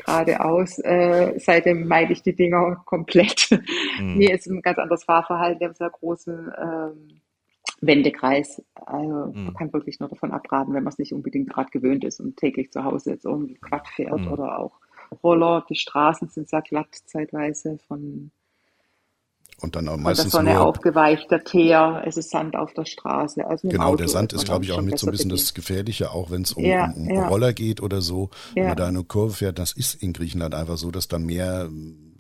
geradeaus. Äh, seitdem meide ich die Dinger komplett. Mhm. Mir ist ein ganz anderes Fahrverhalten, wir haben sehr großen ähm, Wendekreis. Also mhm. man kann wirklich nur davon abraten, wenn man es nicht unbedingt gerade gewöhnt ist und täglich zu Hause jetzt irgendwie Quad fährt mhm. oder auch Roller. Die Straßen sind sehr glatt zeitweise von und dann auch meistens von der Sonne aufgeweichter Teer, es ist Sand auf der Straße. Also genau, Auto der Sand ist, glaube ich, auch mit so ein bisschen bedient. das Gefährliche, auch wenn es um, ja, um, um ja. Roller geht oder so. Ja. Wenn man da eine Kurve fährt, das ist in Griechenland einfach so, dass da mehr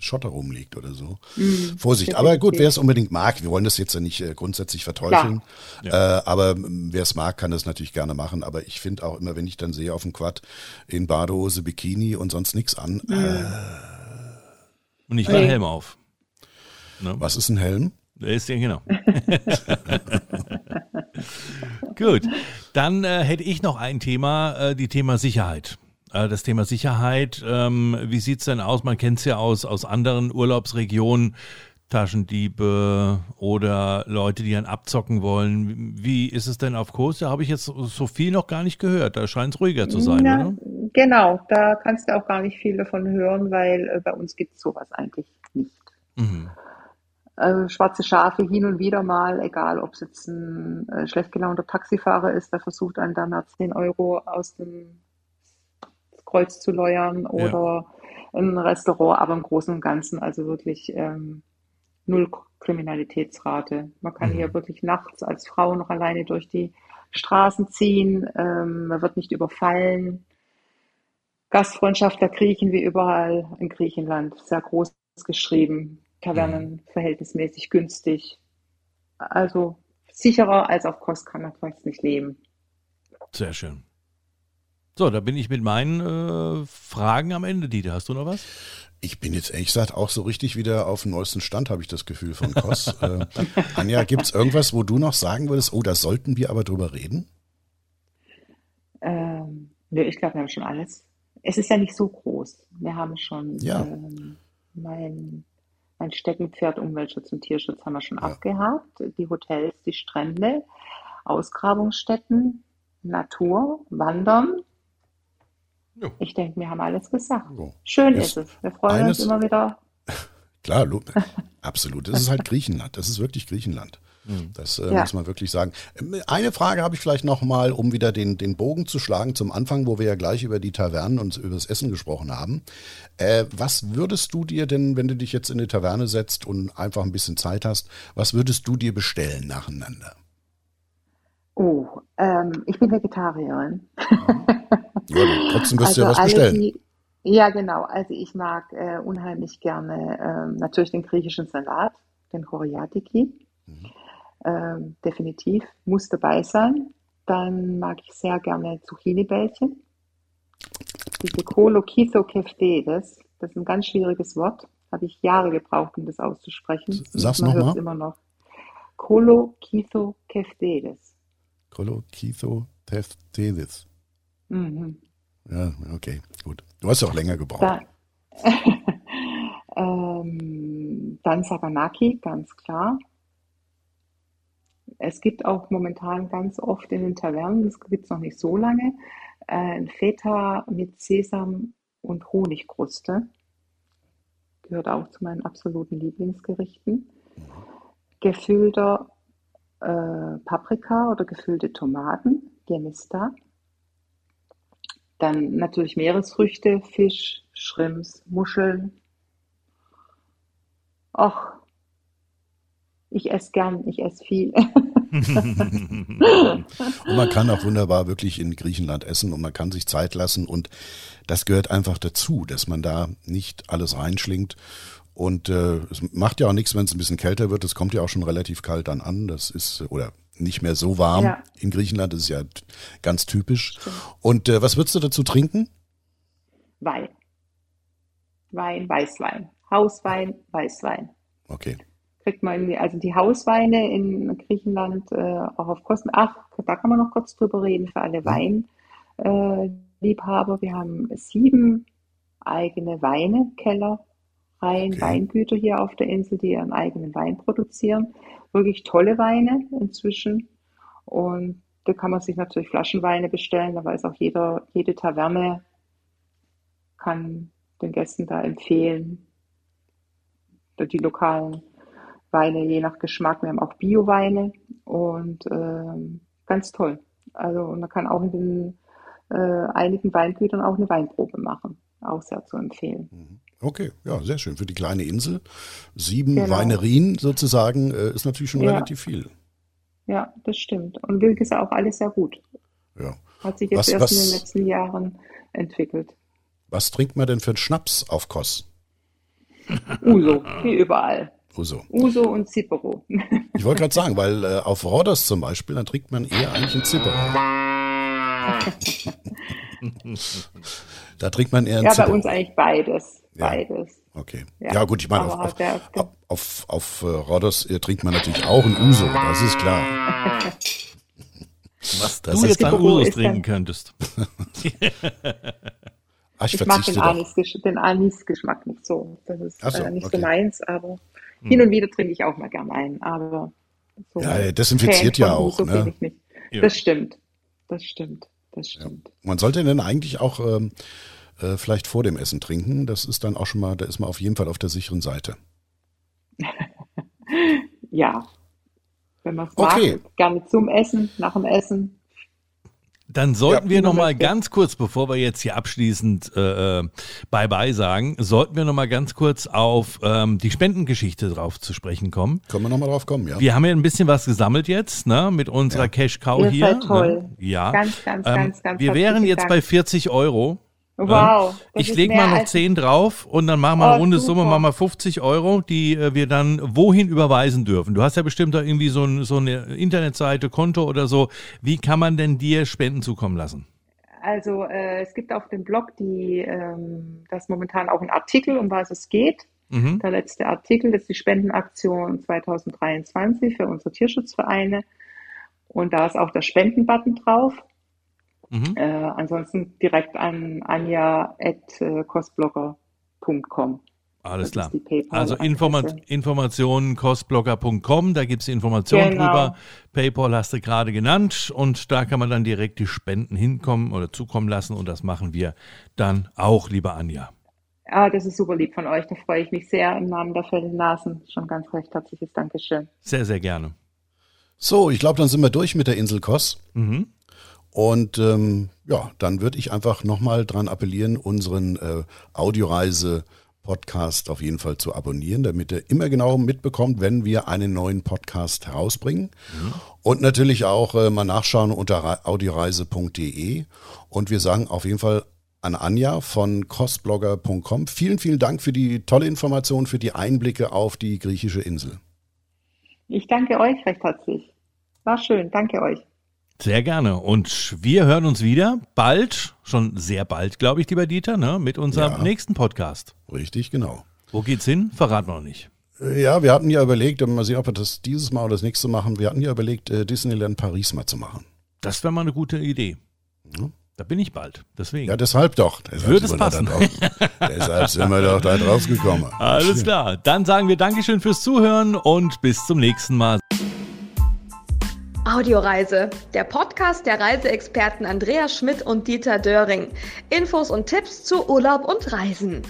Schotter rumliegt oder so. Mhm, Vorsicht. Aber gut, wer es unbedingt mag, wir wollen das jetzt ja nicht äh, grundsätzlich verteufeln, äh, aber wer es mag, kann das natürlich gerne machen. Aber ich finde auch immer, wenn ich dann sehe auf dem Quad in Badehose, Bikini und sonst nichts an. Mhm. Äh, und ich war Helm auf. Ne? Was ist ein Helm? Ist ja genau. Gut, dann äh, hätte ich noch ein Thema, äh, die Thema Sicherheit. Äh, das Thema Sicherheit, ähm, wie sieht es denn aus? Man kennt es ja aus, aus anderen Urlaubsregionen, Taschendiebe oder Leute, die dann abzocken wollen. Wie ist es denn auf Kurs? Da habe ich jetzt so viel noch gar nicht gehört. Da scheint es ruhiger zu sein, Na, oder? Genau, da kannst du auch gar nicht viel davon hören, weil äh, bei uns gibt es sowas eigentlich nicht. Mhm äh, schwarze Schafe hin und wieder mal, egal ob es jetzt ein äh, schlecht gelaunter Taxifahrer ist, der versucht einen nach 10 Euro aus dem Kreuz zu leuern oder ja. ein Restaurant, aber im Großen und Ganzen also wirklich ähm, null Kriminalitätsrate. Man kann mhm. hier wirklich nachts als Frau noch alleine durch die Straßen ziehen, ähm, man wird nicht überfallen. Gastfreundschaft der Griechen wie überall in Griechenland, sehr groß geschrieben. Tavernen mhm. verhältnismäßig günstig. Also sicherer als auf Kost kann man fast nicht leben. Sehr schön. So, da bin ich mit meinen äh, Fragen am Ende, Dieter. Hast du noch was? Ich bin jetzt ehrlich gesagt auch so richtig wieder auf dem neuesten Stand, habe ich das Gefühl von Kos. äh, Anja, gibt es irgendwas, wo du noch sagen würdest, oh, da sollten wir aber drüber reden? Ähm, nö, ich glaube, wir haben schon alles. Es ist ja nicht so groß. Wir haben schon ja. ähm, mein mein Steckenpferd Umweltschutz und Tierschutz haben wir schon ja. abgehakt. Die Hotels, die Strände, Ausgrabungsstätten. Natur, Wandern. Ja. Ich denke, wir haben alles gesagt. So. Schön Ist ist es. Wir freuen eines- uns immer wieder. Klar, absolut. Das ist halt Griechenland. Das ist wirklich Griechenland. Das äh, Ja. muss man wirklich sagen. Ähm, Eine Frage habe ich vielleicht noch mal, um wieder den, den Bogen zu schlagen zum Anfang, wo wir ja gleich über die Tavernen und über das Essen gesprochen haben. Äh, was würdest du dir denn, wenn du dich jetzt in eine Taverne setzt und einfach ein bisschen Zeit hast, was würdest du dir bestellen nacheinander? Oh, ähm, ich bin Vegetarierin. Ja, du- trotzdem wirst du ja was alle bestellen. die- ja, genau. Also ich mag äh, unheimlich gerne ähm, natürlich den griechischen Salat, den Choriatiki. Mhm. Ähm, definitiv, muss dabei sein. Dann mag ich sehr gerne Zucchini-Bällchen. Diese Kolokithokeftedes, das ist ein ganz schwieriges Wort. Habe ich Jahre gebraucht, um das auszusprechen. Sag's Man noch hört's mal. immer noch. Kolokithokeftedes. Kolokitho Teftedis. Mhm. Ja, okay, gut. Du hast auch länger gebraucht. Da, ähm, dann Saganaki, ganz klar. Es gibt auch momentan ganz oft in den Tavernen, das gibt es noch nicht so lange, äh, ein Feta mit Sesam und Honigkruste. Gehört auch zu meinen absoluten Lieblingsgerichten. Gefüllter äh, Paprika oder gefüllte Tomaten, Gemista. Dann natürlich Meeresfrüchte, Fisch, Shrimps, Muscheln. Och, ich esse gern, ich esse viel. Und man kann auch wunderbar wirklich in Griechenland essen und man kann sich Zeit lassen und das gehört einfach dazu, dass man da nicht alles reinschlingt. Und äh, es macht ja auch nichts, wenn es ein bisschen kälter wird. Es kommt ja auch schon relativ kalt dann an. Das ist, oder nicht mehr so warm Ja. in Griechenland. Das ist ja ganz typisch. Und äh, was würdest du dazu trinken? Wein. Wein, Weißwein. Hauswein, Weißwein. Okay. Kriegt man irgendwie, also die Hausweine in Griechenland äh, auch auf Kosten. Ach, da kann man noch kurz drüber reden für alle Weinliebhaber. Äh. Wir haben sieben eigene Weine, Reihen, Okay. Weingüter hier auf der Insel, die ihren eigenen Wein produzieren. Wirklich tolle Weine inzwischen. Und da kann man sich natürlich Flaschenweine bestellen. Da weiß auch jeder, jede Taverne kann den Gästen da empfehlen, die lokalen Weine je nach Geschmack. Wir haben auch Bio-Weine und ähm, ganz toll. Also und man kann auch in den äh, einigen Weingütern auch eine Weinprobe machen. Auch sehr zu empfehlen. Okay, ja, sehr schön. Für die kleine Insel. Sieben Genau. Weinerien sozusagen äh, ist natürlich schon Ja. relativ viel. Ja, das stimmt. Und Wilk ist auch alles sehr gut. Ja. Hat sich jetzt Was- erst was- in den letzten Jahren entwickelt. Was trinkt man denn für einen Schnaps auf Kos? Uso, wie überall. Uso. Uso und Zipero. Ich wollte gerade sagen, weil äh, auf Rhodos zum Beispiel, da trinkt man eher eigentlich einen Zipper. da trinkt man eher einen Ja, bei Zipper. uns eigentlich beides. Ja. Beides. Okay. Ja, Ja, gut, ich meine, auf, auf, auf, auf, auf äh, Rhodos äh, trinkt man natürlich auch einen Uso, das ist klar. Was Das du ist- jetzt an ist trinken dann- könntest. Ach, ich Ich mag den doch. Anis, Anis-Geschmack nicht so. Das ist so, äh, nicht okay. so meins, aber hin und wieder trinke ich auch mal gern einen. Aber so Ja, er desinfiziert ja auch, Uso ne? bin ich nicht. Ja. Das stimmt. Das stimmt. Das stimmt. Man sollte denn eigentlich auch ähm, äh, vielleicht vor dem Essen trinken. Das ist dann auch schon mal, da ist man auf jeden Fall auf der sicheren Seite. Ja. Wenn man es Okay. mag, gerne zum Essen, nach dem Essen. Dann sollten Ja. wir noch mal ganz kurz, bevor wir jetzt hier abschließend äh, äh, Bye-bye sagen, sollten wir noch mal ganz kurz auf ähm, die Spendengeschichte drauf zu sprechen kommen. Können wir nochmal drauf kommen, ja? Wir haben ja ein bisschen was gesammelt jetzt, ne, mit unserer Ja. Cash Cow Ihr hier. seid toll. Ne? Ja. Ganz, ganz, Ähm, ganz, ganz wir wären jetzt Dank. bei 40 Euro. Wow. das Ich ist leg mehr mal noch als- 10 drauf und dann machen wir eine Oh, runde. Summe, machen wir 50 Euro, die äh, wir dann wohin überweisen dürfen. Du hast ja bestimmt da irgendwie so, ein, so eine Internetseite, Konto oder so. Wie kann man denn dir Spenden zukommen lassen? Also äh, es gibt auf dem Blog die, ähm, das momentan auch ein Artikel, um was es geht. Mhm. Der letzte Artikel das ist die Spendenaktion 2023 für unsere Tierschutzvereine. Und da ist auch der Spendenbutton drauf. Mhm. Äh, ansonsten direkt an anja.cosblogger.com. Alles klar. Also Informa Informationen kostblogger.com, da gibt es Informationen genau. drüber. PayPal hast du gerade genannt und da kann man dann direkt die Spenden hinkommen oder zukommen lassen und das machen wir dann auch, liebe Anja. Ah, das ist super lieb von euch. Da freue ich mich sehr im Namen der Nasen. Schon ganz recht herzliches Dankeschön. Sehr, sehr gerne. So, ich glaube, dann sind wir durch mit der Insel Kos. Mhm. Und ähm, ja, dann würde ich einfach nochmal dran appellieren, unseren äh, Audioreise Podcast auf jeden Fall zu abonnieren, damit ihr immer genau mitbekommt, wenn wir einen neuen Podcast herausbringen. Mhm. Und natürlich auch äh, mal nachschauen unter audioreise.de. Und wir sagen auf jeden Fall an Anja von costblogger.com. Vielen, vielen Dank für die tolle Information, für die Einblicke auf die griechische Insel. Ich danke euch recht herzlich. War schön, danke euch. Sehr gerne. Und wir hören uns wieder bald, schon sehr bald, glaube ich, lieber Dieter, ne, mit unserem ja, nächsten Podcast. Richtig, genau. Wo geht's hin? Verraten wir noch nicht. Äh, ja, wir hatten ja überlegt, mal sehen, ob wir das dieses Mal oder das nächste machen. Wir hatten ja überlegt, äh, Disneyland Paris mal zu machen. Das wäre mal eine gute Idee. Ja. Da bin ich bald. Deswegen. Ja, deshalb doch. Deshalb Würde es passen. deshalb sind wir doch da drauf gekommen. Alles klar. Dann sagen wir Dankeschön fürs Zuhören und bis zum nächsten Mal. Audioreise, der Podcast der Reiseexperten Andrea Schmidt und Dieter Döring. Infos und Tipps zu Urlaub und Reisen.